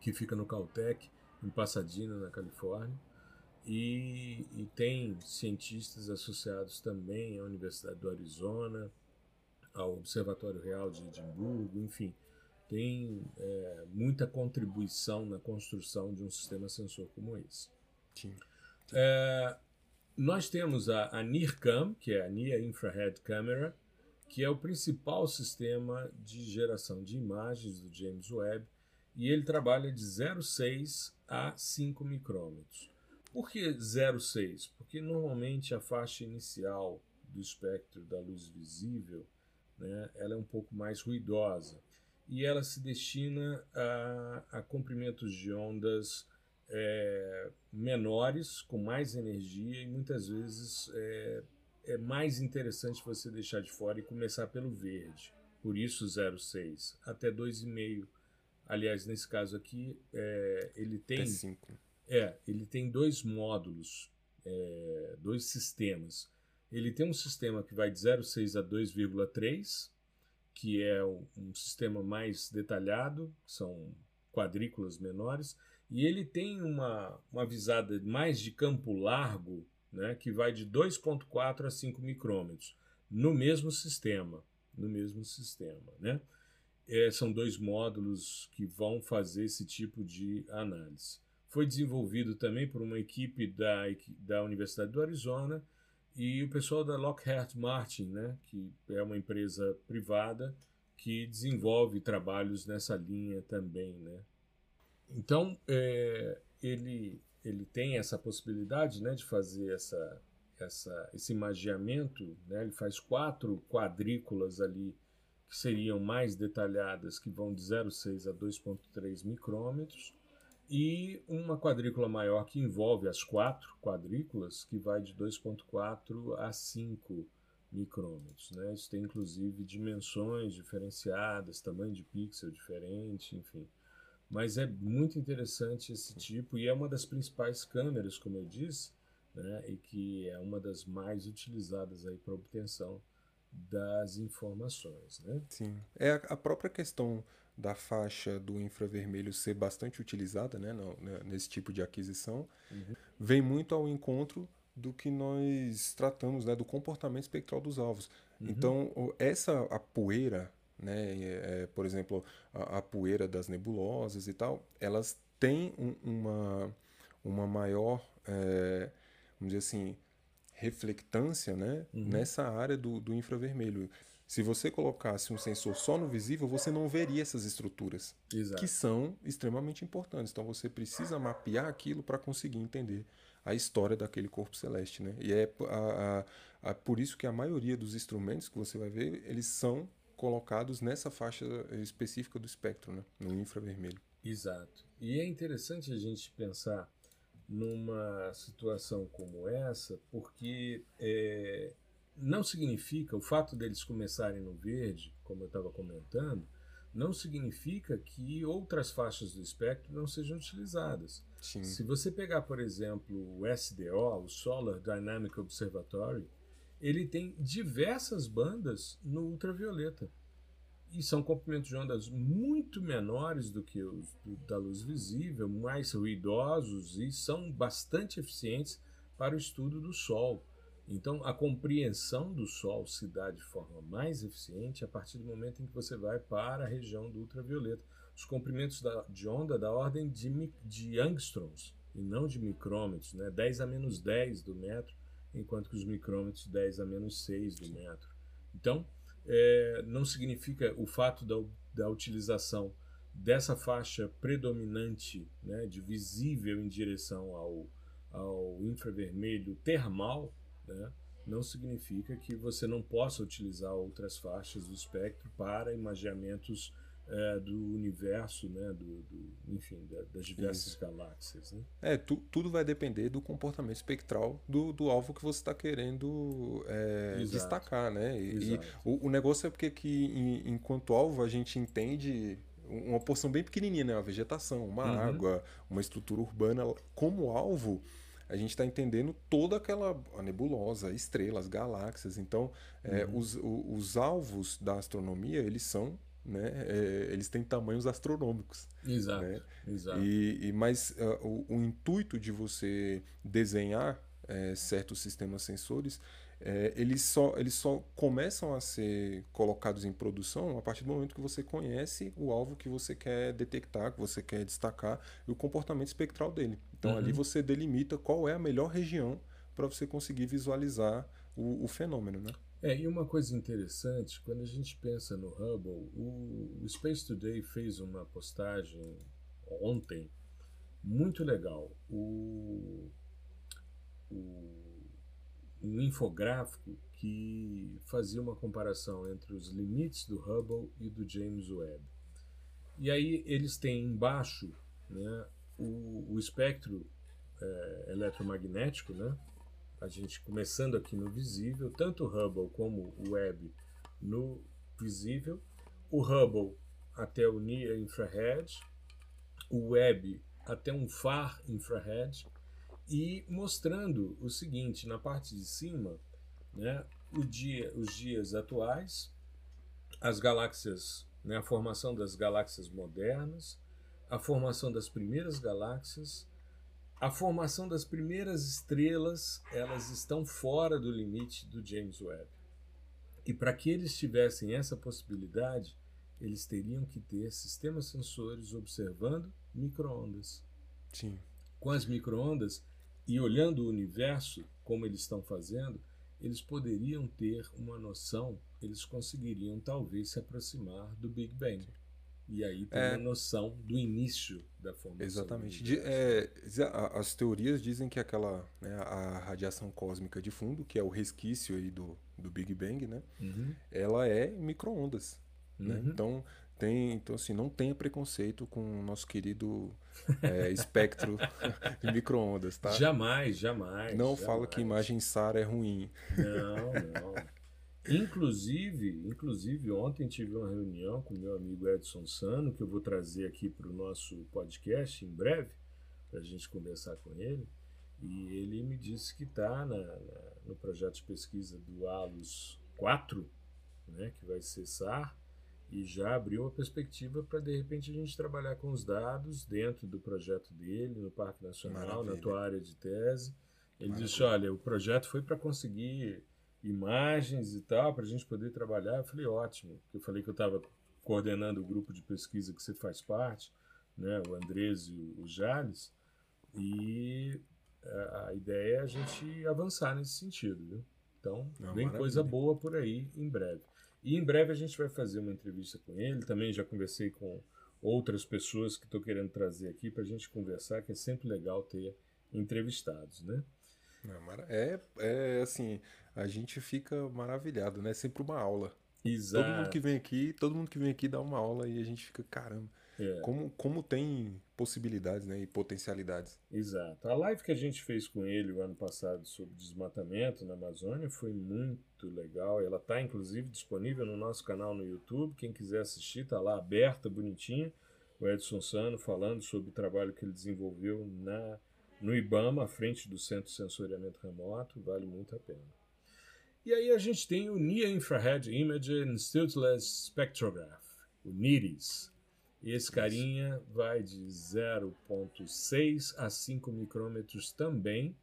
que fica no Caltech, em Pasadena, na Califórnia. E, e tem cientistas associados também à Universidade do Arizona, ao Observatório Real de Edimburgo, enfim, tem é, muita contribuição na construção de um sistema sensor como esse. Sim. É, nós temos a, a NIRCam, que é a Near Infrared Camera, que é o principal sistema de geração de imagens do James Webb, e ele trabalha de 0,6 a 5 micrômetros. Por que 0,6? Porque normalmente a faixa inicial do espectro da luz visível né, ela é um pouco mais ruidosa e ela se destina a, a comprimentos de ondas é, menores, com mais energia e muitas vezes é, é mais interessante você deixar de fora e começar pelo verde. Por isso 0,6 até 2,5. Aliás, nesse caso aqui, é, ele tem é, ele tem dois módulos, é, dois sistemas. Ele tem um sistema que vai de 0,6 a 2,3 que é um sistema mais detalhado, são quadrículas menores, e ele tem uma, uma visada mais de campo largo, né, que vai de 2.4 a 5 micrômetros, no mesmo sistema, no mesmo sistema, né? É, são dois módulos que vão fazer esse tipo de análise. Foi desenvolvido também por uma equipe da, da Universidade do Arizona e o pessoal da Lockheed Martin, né, que é uma empresa privada que desenvolve trabalhos nessa linha também, né? Então, é, ele, ele tem essa possibilidade né, de fazer essa, essa, esse magiamento. Né? Ele faz quatro quadrículas ali que seriam mais detalhadas, que vão de 0,6 a 2,3 micrômetros, e uma quadrícula maior que envolve as quatro quadrículas, que vai de 2,4 a 5 micrômetros. Né? Isso tem inclusive dimensões diferenciadas, tamanho de pixel diferente, enfim. Mas é muito interessante esse tipo e é uma das principais câmeras, como eu disse, né, e que é uma das mais utilizadas para obtenção das informações, né? Sim. É a própria questão da faixa do infravermelho ser bastante utilizada, né, no, né, nesse tipo de aquisição, uhum. vem muito ao encontro do que nós tratamos, né, do comportamento espectral dos alvos. Uhum. Então, essa a poeira né? É, por exemplo, a, a, poeira das nebulosas e tal, elas têm um, uma, uma maior, é, vamos dizer assim, reflectância né? Uhum. nessa área do, do infravermelho. Se você colocasse um sensor só no visível, você não veria essas estruturas, Exato. que são extremamente importantes. Então você precisa mapear aquilo para conseguir entender a história daquele corpo celeste. Né? E é a, a, a, por isso que a maioria dos instrumentos que você vai ver, eles são colocados nessa faixa específica do espectro, né? no infravermelho. Exato. E é interessante a gente pensar numa situação como essa, porque é, não significa, o fato deles começarem no verde, como eu estava comentando, não significa que outras faixas do espectro não sejam utilizadas. Sim. Se você pegar, por exemplo, o SDO, o Solar Dynamic Observatory, ele tem diversas bandas no ultravioleta. E são comprimentos de ondas muito menores do que os do, da luz visível, mais ruidosos e são bastante eficientes para o estudo do Sol. Então, a compreensão do Sol se dá de forma mais eficiente a partir do momento em que você vai para a região do ultravioleta. Os comprimentos da, de onda da ordem de, de angstroms e não de micrômetros, né? 10 a menos 10 do metro enquanto que os micrômetros 10 a menos 6 do metro. Então, é, não significa o fato da, da utilização dessa faixa predominante né, de visível em direção ao, ao infravermelho termal, né, não significa que você não possa utilizar outras faixas do espectro para imaginamentos é, do universo, né, do, do enfim, da, das diversas Isso. galáxias. Né? É, tu, tudo vai depender do comportamento espectral do, do alvo que você está querendo é, destacar, né? E, e o, o, negócio é porque que em, enquanto alvo a gente entende uma porção bem pequenininha, né? Uma vegetação, uma uhum. água, uma estrutura urbana como alvo a gente está entendendo toda aquela nebulosa, estrelas, galáxias. Então, é, uhum. os, os alvos da astronomia, eles são né? É, eles têm tamanhos astronômicos. Exato. Né? exato. E, e mas uh, o, o, intuito de você desenhar é, certos sistemas sensores, é, eles, só, eles só começam a ser colocados em produção a partir do momento que você conhece o alvo que você quer detectar, que você quer destacar e o comportamento espectral dele. Então uhum. ali você delimita qual é a melhor região para você conseguir visualizar o, o fenômeno, né? É, e uma coisa interessante, quando a gente pensa no Hubble, o, o Space Today fez uma postagem ontem muito legal. O, o, um infográfico que fazia uma comparação entre os limites do Hubble e do James Webb. E aí eles têm embaixo né, o, o espectro é, eletromagnético, né, a gente começando aqui no visível, tanto o Hubble como o Webb no visível, o Hubble até o Near Infrared, o Webb até um Far Infrared, e mostrando o seguinte, na parte de cima, né, o dia, os dias atuais, as galáxias, né, a formação das galáxias modernas, a formação das primeiras galáxias, a formação das primeiras estrelas, elas estão fora do limite do James Webb. E para que eles tivessem essa possibilidade, eles teriam que ter sistemas sensores observando microondas. Sim. Com as microondas e olhando o universo como eles estão fazendo, eles poderiam ter uma noção, eles conseguiriam talvez se aproximar do Big Bang. E aí ter é, uma noção do início da formação. Exatamente. De, é, as teorias dizem que aquela né, a radiação cósmica de fundo, que é o resquício aí do, do Big Bang, né? Uhum. Ela é microondas. Né? Uhum. Né? Então, tem, então, assim, não tenha preconceito com o nosso querido é, (laughs) espectro (laughs) de microondas, tá? Jamais, jamais. Não jamais. fala que imagem SAR é ruim. Não, não. Inclusive, inclusive, ontem tive uma reunião com meu amigo Edson Sano, que eu vou trazer aqui para o nosso podcast em breve, para a gente conversar com ele. E ele me disse que está no projeto de pesquisa do ALUS 4, né, que vai ser SAR, e já abriu a perspectiva para de repente a gente trabalhar com os dados dentro do projeto dele, no Parque Nacional, Maravilha. na tua área de tese. Ele Maravilha. disse: olha, o projeto foi para conseguir imagens e tal, para a gente poder trabalhar. Eu falei: ótimo, eu falei que eu estava coordenando o grupo de pesquisa que você faz parte, né, o Andrés e o Jales, e a, a ideia é a gente avançar nesse sentido. Viu? Então, Não, vem maravilha. coisa boa por aí em breve. E em breve a gente vai fazer uma entrevista com ele. Também já conversei com outras pessoas que estou querendo trazer aqui para a gente conversar, que é sempre legal ter entrevistados, né? É, é assim, a gente fica maravilhado, né? É sempre uma aula. Exato. Todo mundo que vem aqui, todo mundo que vem aqui dá uma aula e a gente fica, caramba, é. como, como tem possibilidades né, e potencialidades. Exato. A live que a gente fez com ele o ano passado sobre desmatamento na Amazônia foi muito legal. Ela está, inclusive, disponível no nosso canal no YouTube. Quem quiser assistir, está lá aberta, bonitinha. O Edson Sano falando sobre o trabalho que ele desenvolveu na, no IBAMA, à frente do Centro de Sensoriamento Remoto. Vale muito a pena. E aí a gente tem o Near Infrared Imaging Instituteless Spectrograph, o NIRIS. E esse carinha vai de 0,6 a 5 micrômetros também,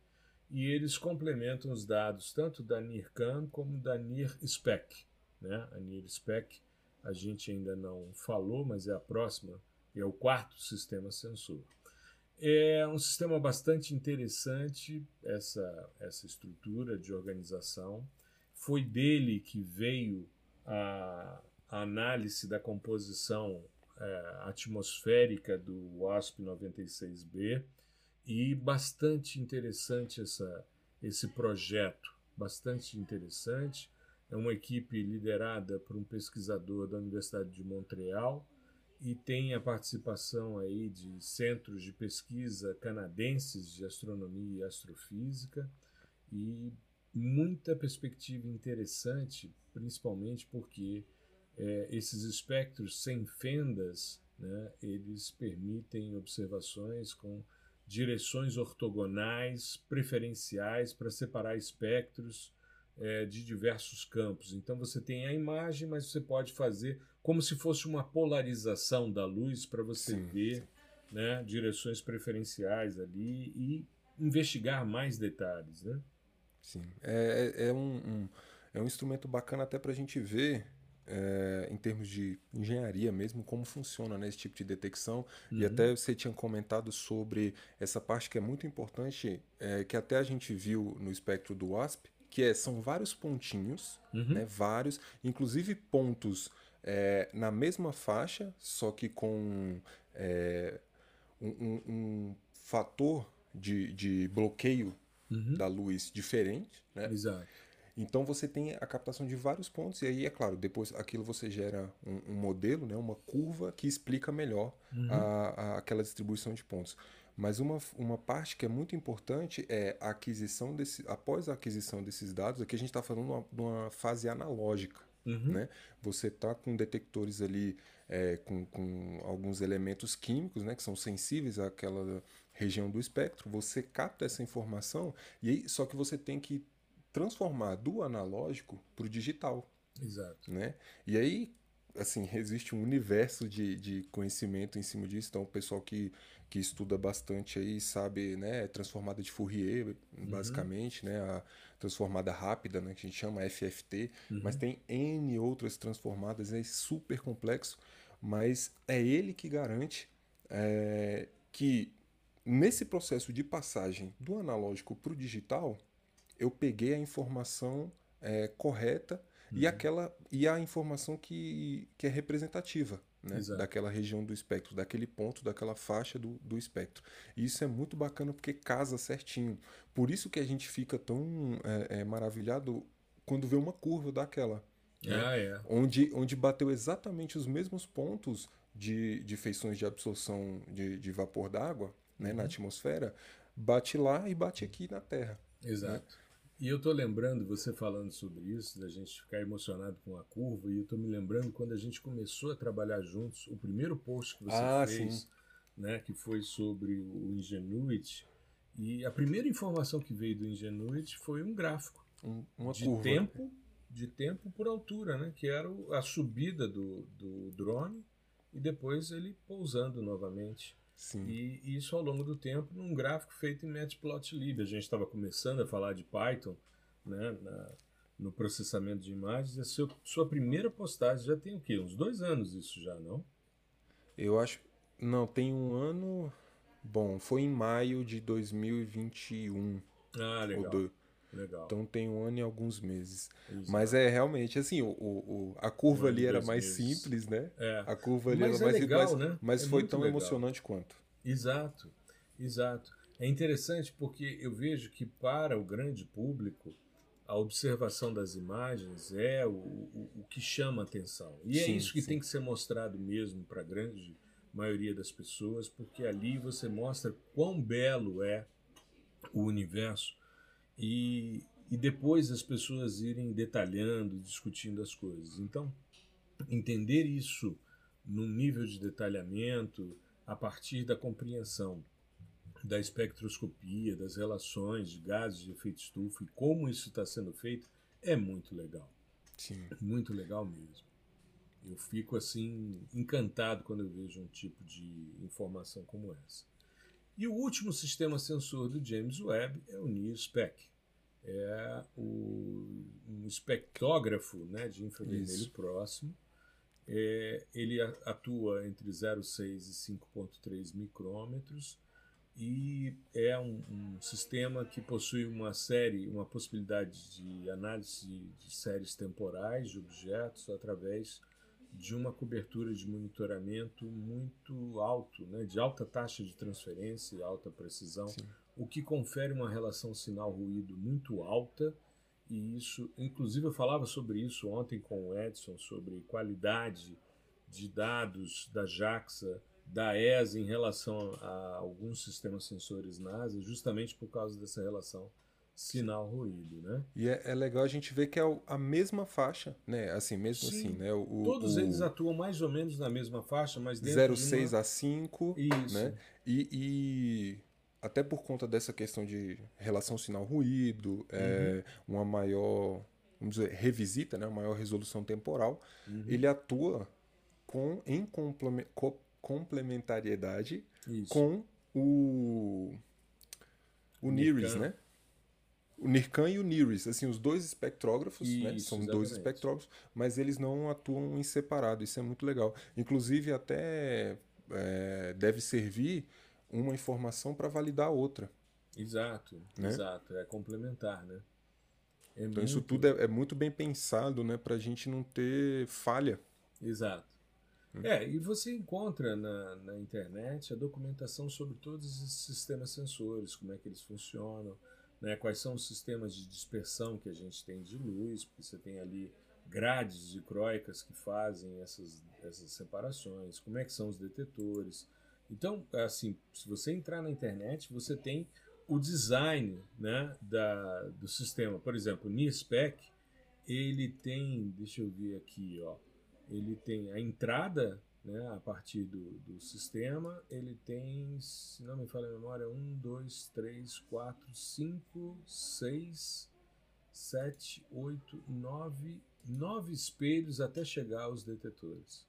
e eles complementam os dados tanto da NIRCAM como da NIR-SPEC. Né? A NIR-SPEC a gente ainda não falou, mas é a próxima, é o quarto sistema sensor. É um sistema bastante interessante, essa, essa estrutura de organização. Foi dele que veio a, a análise da composição é, atmosférica do WASP-96B e bastante interessante essa, esse projeto, bastante interessante. É uma equipe liderada por um pesquisador da Universidade de Montreal e tem a participação aí de centros de pesquisa canadenses de astronomia e astrofísica e muita perspectiva interessante, principalmente porque é, esses espectros sem fendas, né, eles permitem observações com direções ortogonais preferenciais para separar espectros é, de diversos campos. Então você tem a imagem, mas você pode fazer como se fosse uma polarização da luz para você sim, ver sim. Né, direções preferenciais ali e investigar mais detalhes. Né? Sim, é, é, é um, um, é um instrumento bacana até para a gente ver é, em termos de engenharia mesmo, como funciona né, esse tipo de detecção. Uhum. E até você tinha comentado sobre essa parte que é muito importante, é, que até a gente viu no espectro do WASP, que é, são vários pontinhos, uhum. né, vários, inclusive pontos é, na mesma faixa, só que com um, um, um fator de, de bloqueio uhum. da luz diferente. Né? Exato. Então você tem a captação de vários pontos, e aí, é claro, depois aquilo você gera um, um modelo, né, uma curva que explica melhor uhum. a, a, aquela distribuição de pontos. Mas uma, uma parte que é muito importante é a aquisição desse. Após a aquisição desses dados, aqui a gente está falando de uma, fase analógica. Uhum. Né? Você está com detectores ali é, com, com alguns elementos químicos né, que são sensíveis àquela região do espectro, você capta essa informação e aí, só que você tem que transformar do analógico para o digital. Exato. Né? E aí, assim, existe um universo de, de conhecimento em cima disso. Então, o pessoal que, que estuda bastante aí sabe, né, transformada de Fourier, uhum. basicamente, uhum. né, a transformada rápida, né, que a gente chama FFT, uhum. mas tem N outras transformadas, é super complexo, mas é ele que garante é, que nesse processo de passagem do analógico para o digital, eu peguei a informação é, correta uhum. e aquela e a informação que, que é representativa né? daquela região do espectro, daquele ponto, daquela faixa do, do espectro. E isso é muito bacana porque casa certinho. Por isso que a gente fica tão é, é, maravilhado quando vê uma curva daquela. Né? Ah, é. onde, onde bateu exatamente os mesmos pontos de, de feições de absorção de, de vapor d'água né, uhum. na atmosfera, bate lá e bate aqui na Terra. Né? Exato. Né? E eu estou lembrando, você falando sobre isso, da gente ficar emocionado com a curva, e eu estou me lembrando quando a gente começou a trabalhar juntos, o primeiro post que você ah, fez, né, que foi sobre o Ingenuity, e a primeira informação que veio do Ingenuity foi um gráfico um, de curva. tempo de tempo por altura, né, que era a subida do, do drone e depois ele pousando novamente. Sim. E, isso ao longo do tempo num gráfico feito em Matplotlib. A gente estava começando a falar de Python né, na, no processamento de imagens. A sua, sua primeira postagem já tem o quê? Uns dois anos isso já, não? Eu acho. Não, tem um ano. Bom, foi em maio de 2021. Ah, legal. Do... Legal. Então tem um ano e alguns meses. Exato. Mas é realmente assim, o, o a curva um ali era mais meses. simples, né? É. A curva ali mas era é mais legal, simples, né? mas é foi tão legal. emocionante quanto. Exato, exato. É interessante porque eu vejo que para o grande público a observação das imagens é o, o, o que chama atenção. E é sim, é isso que sim. tem que ser mostrado mesmo para a grande maioria das pessoas, porque ali você mostra quão belo é o universo e, e depois as pessoas irem detalhando, discutindo as coisas. Então, entender isso num nível de detalhamento, a partir da compreensão da espectroscopia, das relações de gases de efeito estufa e como isso está sendo feito, é muito legal. Sim. Muito legal mesmo. Eu fico assim encantado quando eu vejo um tipo de informação como essa. E o último sistema sensor do James Webb é o NIRSPEC. É o, um espectrógrafo né, de infravermelho Isso. próximo. É, ele atua entre 0,6 e 5,3 micrômetros e é um, um, sistema que possui uma série, uma possibilidade de análise de séries temporais de objetos através de uma cobertura de monitoramento muito alto, né, de alta taxa de transferência e alta precisão, Sim. O que confere uma relação sinal-ruído muito alta. E isso, inclusive, eu falava sobre isso ontem com o Edson, sobre qualidade de dados da JAXA, da ESA em relação a alguns sistemas sensores NASA, justamente por causa dessa relação sinal ruído, né? E é, é, legal a gente ver que é a mesma faixa, né? Assim, mesmo Sim, assim, né? O, todos o... eles atuam mais ou menos na mesma faixa, mas dentro 0,6 uma... a 5, Isso. né? E, e, até por conta dessa questão de relação sinal-ruído, é, uhum. é, uma maior, vamos dizer, revisita, né? Uma maior resolução temporal, uhum. ele atua com, em complementariedade Isso. com o o NIRIS, né? o NIRCAN e o NIRIS, assim, os dois espectrógrafos, Isso, né? São dois espectrógrafos, mas eles não atuam em separado, isso é muito legal. Inclusive, até é, deve servir uma informação para validar a outra. Exato, né? exato, é complementar, né? É então muito... isso tudo é, é, muito bem pensado, né? Para a gente não ter falha. Exato. Hum. É, e você encontra na, na internet a documentação sobre todos esses sistemas sensores, como é que eles funcionam, né, quais são os sistemas de dispersão que a gente tem de luz, porque você tem ali grades de croicas que fazem essas, essas separações, como é que são os detetores. Então, assim, se você entrar na internet, você tem o design né, da, do sistema. Por exemplo, o NISPEC, ele tem, deixa eu ver aqui, ó, ele tem a entrada né, a partir do, do sistema, ele tem, se não me falha a memória, 1, 2, 3, 4, 5, 6, 7, 8, 9, nove espelhos até chegar aos detetores.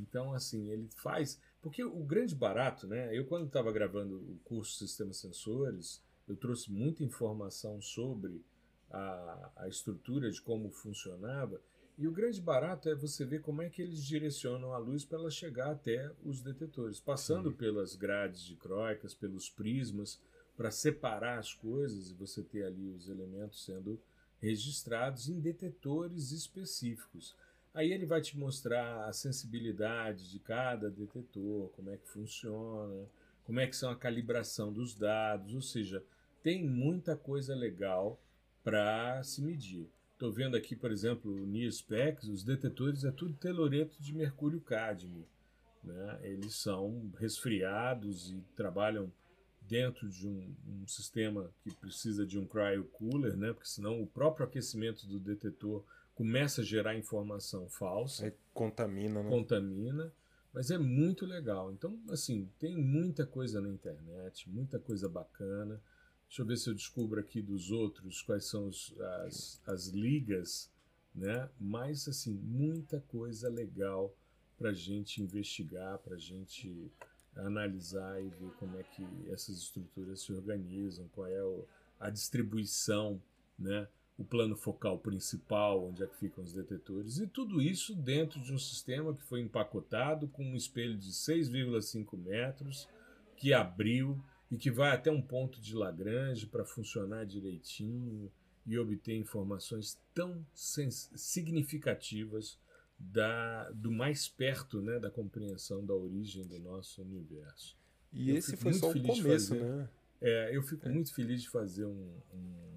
Então, assim, ele faz. Porque o grande barato, né? Eu, quando estava gravando o curso Sistemas Sensores, eu trouxe muita informação sobre a, a estrutura de como funcionava. E o grande barato é você ver como é que eles direcionam a luz para ela chegar até os detetores, passando Sim. pelas grades de croicas, pelos prismas, para separar as coisas e você ter ali os elementos sendo registrados em detetores específicos. Aí ele vai te mostrar a sensibilidade de cada detetor, como é que funciona, como é que são a calibração dos dados, ou seja, tem muita coisa legal para se medir. Estou vendo aqui, por exemplo, o NIRSPEX, os detetores é tudo teloreto de mercúrio cádmio. Né? Eles são resfriados e trabalham dentro de um, um, sistema que precisa de um cryo cooler, né? porque senão o próprio aquecimento do detetor começa a gerar informação falsa. É, contamina, né? Contamina, mas é muito legal. Então, assim, tem muita coisa na internet, muita coisa bacana. Deixa eu ver se eu descubro aqui dos outros quais são os, as, as ligas, né? Mas, assim, muita coisa legal para gente investigar, para gente analisar e ver como é que essas estruturas se organizam, qual é a distribuição, né? O plano focal principal, onde é que ficam os detetores, e tudo isso dentro de um sistema que foi empacotado com um espelho de 6,5 metros, que abriu e que vai até um ponto de Lagrange para funcionar direitinho e obter informações tão significativas da, do mais perto né, da compreensão da origem do nosso universo. E eu esse foi só o começo, fazer, né? É, eu fico é. muito feliz de fazer um, um, um,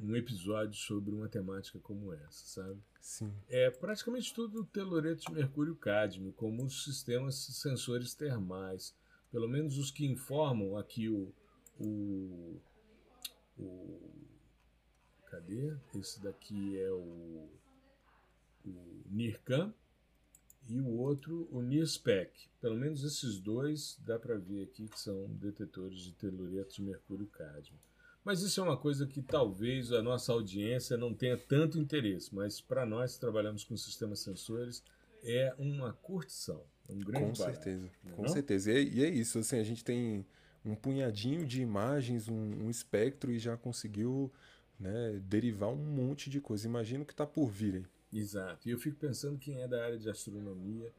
um, episódio sobre uma temática como essa, sabe? Sim. É praticamente tudo teloreto de mercúrio cádmio, como os sistemas sensores termais pelo menos os que informam aqui o, o, o cadê? Esse daqui é o, o NIRCAM e o outro o NIRSPEC. Pelo menos esses dois dá para ver aqui que são detetores de telureto de mercúrio cádmio. Mas isso é uma coisa que talvez a nossa audiência não tenha tanto interesse, mas para nós que trabalhamos com sistemas sensores é uma curtição. Um grande com certeza, é com certeza. E é, e é, isso, assim, a gente tem um punhadinho de imagens, um, um espectro e já conseguiu né, derivar um monte de coisa. Imagino que está por vir. Hein? Exato. E eu fico pensando quem é da área de astronomia,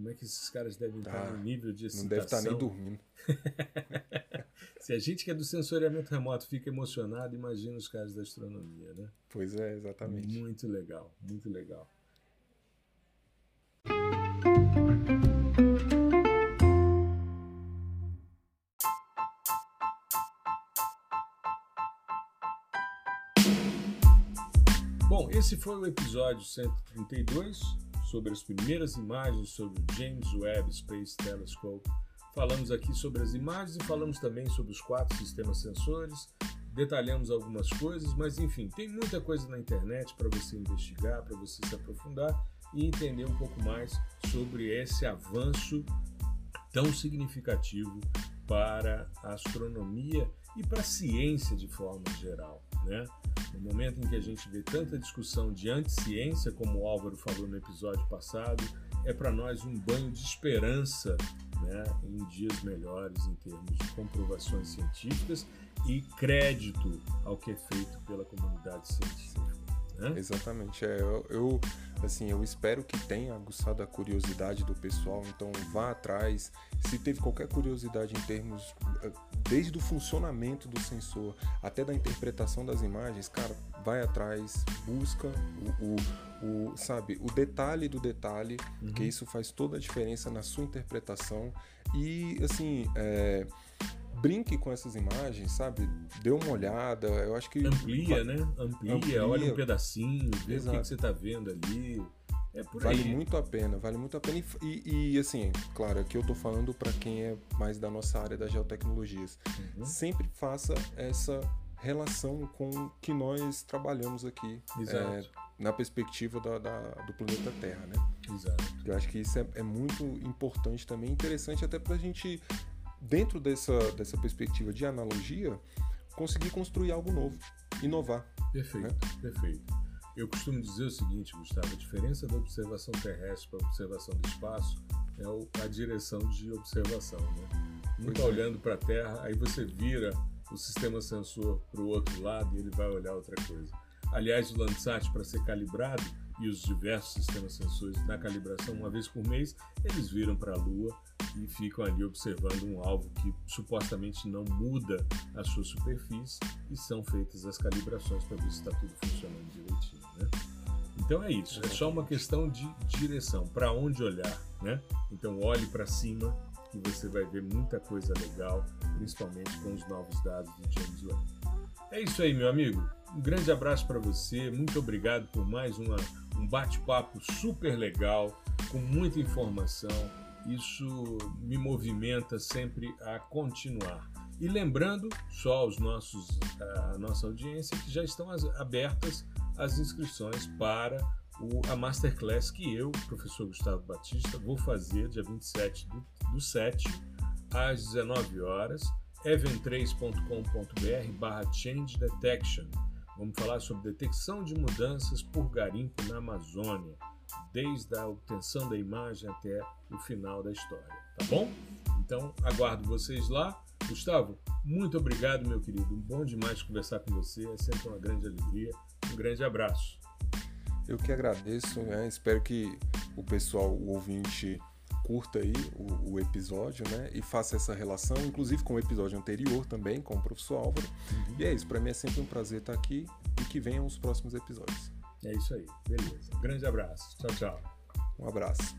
como é que esses caras devem estar ah, no nível de excitação. Não deve estar nem dormindo. (laughs) Se a gente que é do sensoriamento remoto fica emocionado, imagina os caras da astronomia, né? Pois é, exatamente. Muito legal, muito legal. Esse foi o episódio 132 sobre as primeiras imagens sobre o James Webb Space Telescope. Falamos aqui sobre as imagens e falamos também sobre os quatro sistemas sensores. Detalhamos algumas coisas, mas enfim, tem muita coisa na internet para você investigar, para você se aprofundar e entender um pouco mais sobre esse avanço tão significativo para a astronomia e para a ciência de forma geral. Né? No momento em que a gente vê tanta discussão de anticiência, como o Álvaro falou no episódio passado, é para nós um banho de esperança né, em dias melhores em termos de comprovações científicas e crédito ao que é feito pela comunidade científica. Né? Exatamente. É, eu, eu, assim, eu espero que tenha aguçado a curiosidade do pessoal, então vá atrás. Se teve qualquer curiosidade em termos, eh, desde o funcionamento do sensor até da interpretação das imagens, cara, vai atrás, busca o, o, o sabe, o detalhe do detalhe, uhum. que isso faz toda a diferença na sua interpretação. E, assim, é, brinque com essas imagens, sabe? Dê uma olhada. Eu acho que. Amplia, né? Amplia, Amplia. olha um pedacinho, vê Exato. o que, você está vendo ali. É por vale muito a pena, vale muito a pena. E, e assim, claro, aqui eu estou falando para quem é mais da nossa área das geotecnologias. Uhum. Sempre faça essa relação com o que nós trabalhamos aqui. É, na perspectiva da, da, do planeta Terra, né? Exato. Eu acho que isso é, é muito importante também, interessante até para a gente dentro dessa, dessa perspectiva de analogia, conseguir construir algo novo. inovar. Perfeito, né? perfeito. Eu costumo dizer o seguinte, Gustavo: a diferença da observação terrestre para a observação do espaço é a direção de observação. Né? Um está é. olhando para a Terra, aí você vira o sistema sensor para o outro lado e ele vai olhar outra coisa. Aliás, o Landsat, para ser calibrado, e os diversos sistemas sensores na calibração, uma vez por mês, eles viram para a Lua e ficam ali observando um alvo que supostamente não muda a sua superfície e são feitas as calibrações para ver se está tudo funcionando direitinho. Né? Então é isso, é só uma questão de direção, para onde olhar. Né? Então olhe para cima que você vai ver muita coisa legal, principalmente com os novos dados do James Webb. É isso aí, meu amigo. Um grande abraço para você, muito obrigado por mais uma, um bate-papo super legal, com muita informação. Isso me movimenta sempre a continuar. E lembrando só aos nossos, a nossa audiência que já estão as, abertas as inscrições para o, a Masterclass que eu, professor Gustavo Batista, vou fazer dia 27 do, do 7 às 19 horas, event3.com.br barra Change Detection Vamos falar sobre detecção de mudanças por garimpo na Amazônia, desde a obtenção da imagem até o final da história, tá bom? Então, aguardo vocês lá. Gustavo, muito obrigado, meu querido. Bom demais conversar com você, é sempre uma grande alegria. Um grande abraço. Eu que agradeço, né? espero que o pessoal, o ouvinte, curta aí o, o, episódio, né? E faça essa relação, inclusive com o episódio anterior também, com o professor Álvaro. Uhum. E é isso, para mim é sempre um prazer estar aqui e que venham os próximos episódios. É isso aí, beleza. Grande abraço. Tchau, tchau. Um abraço.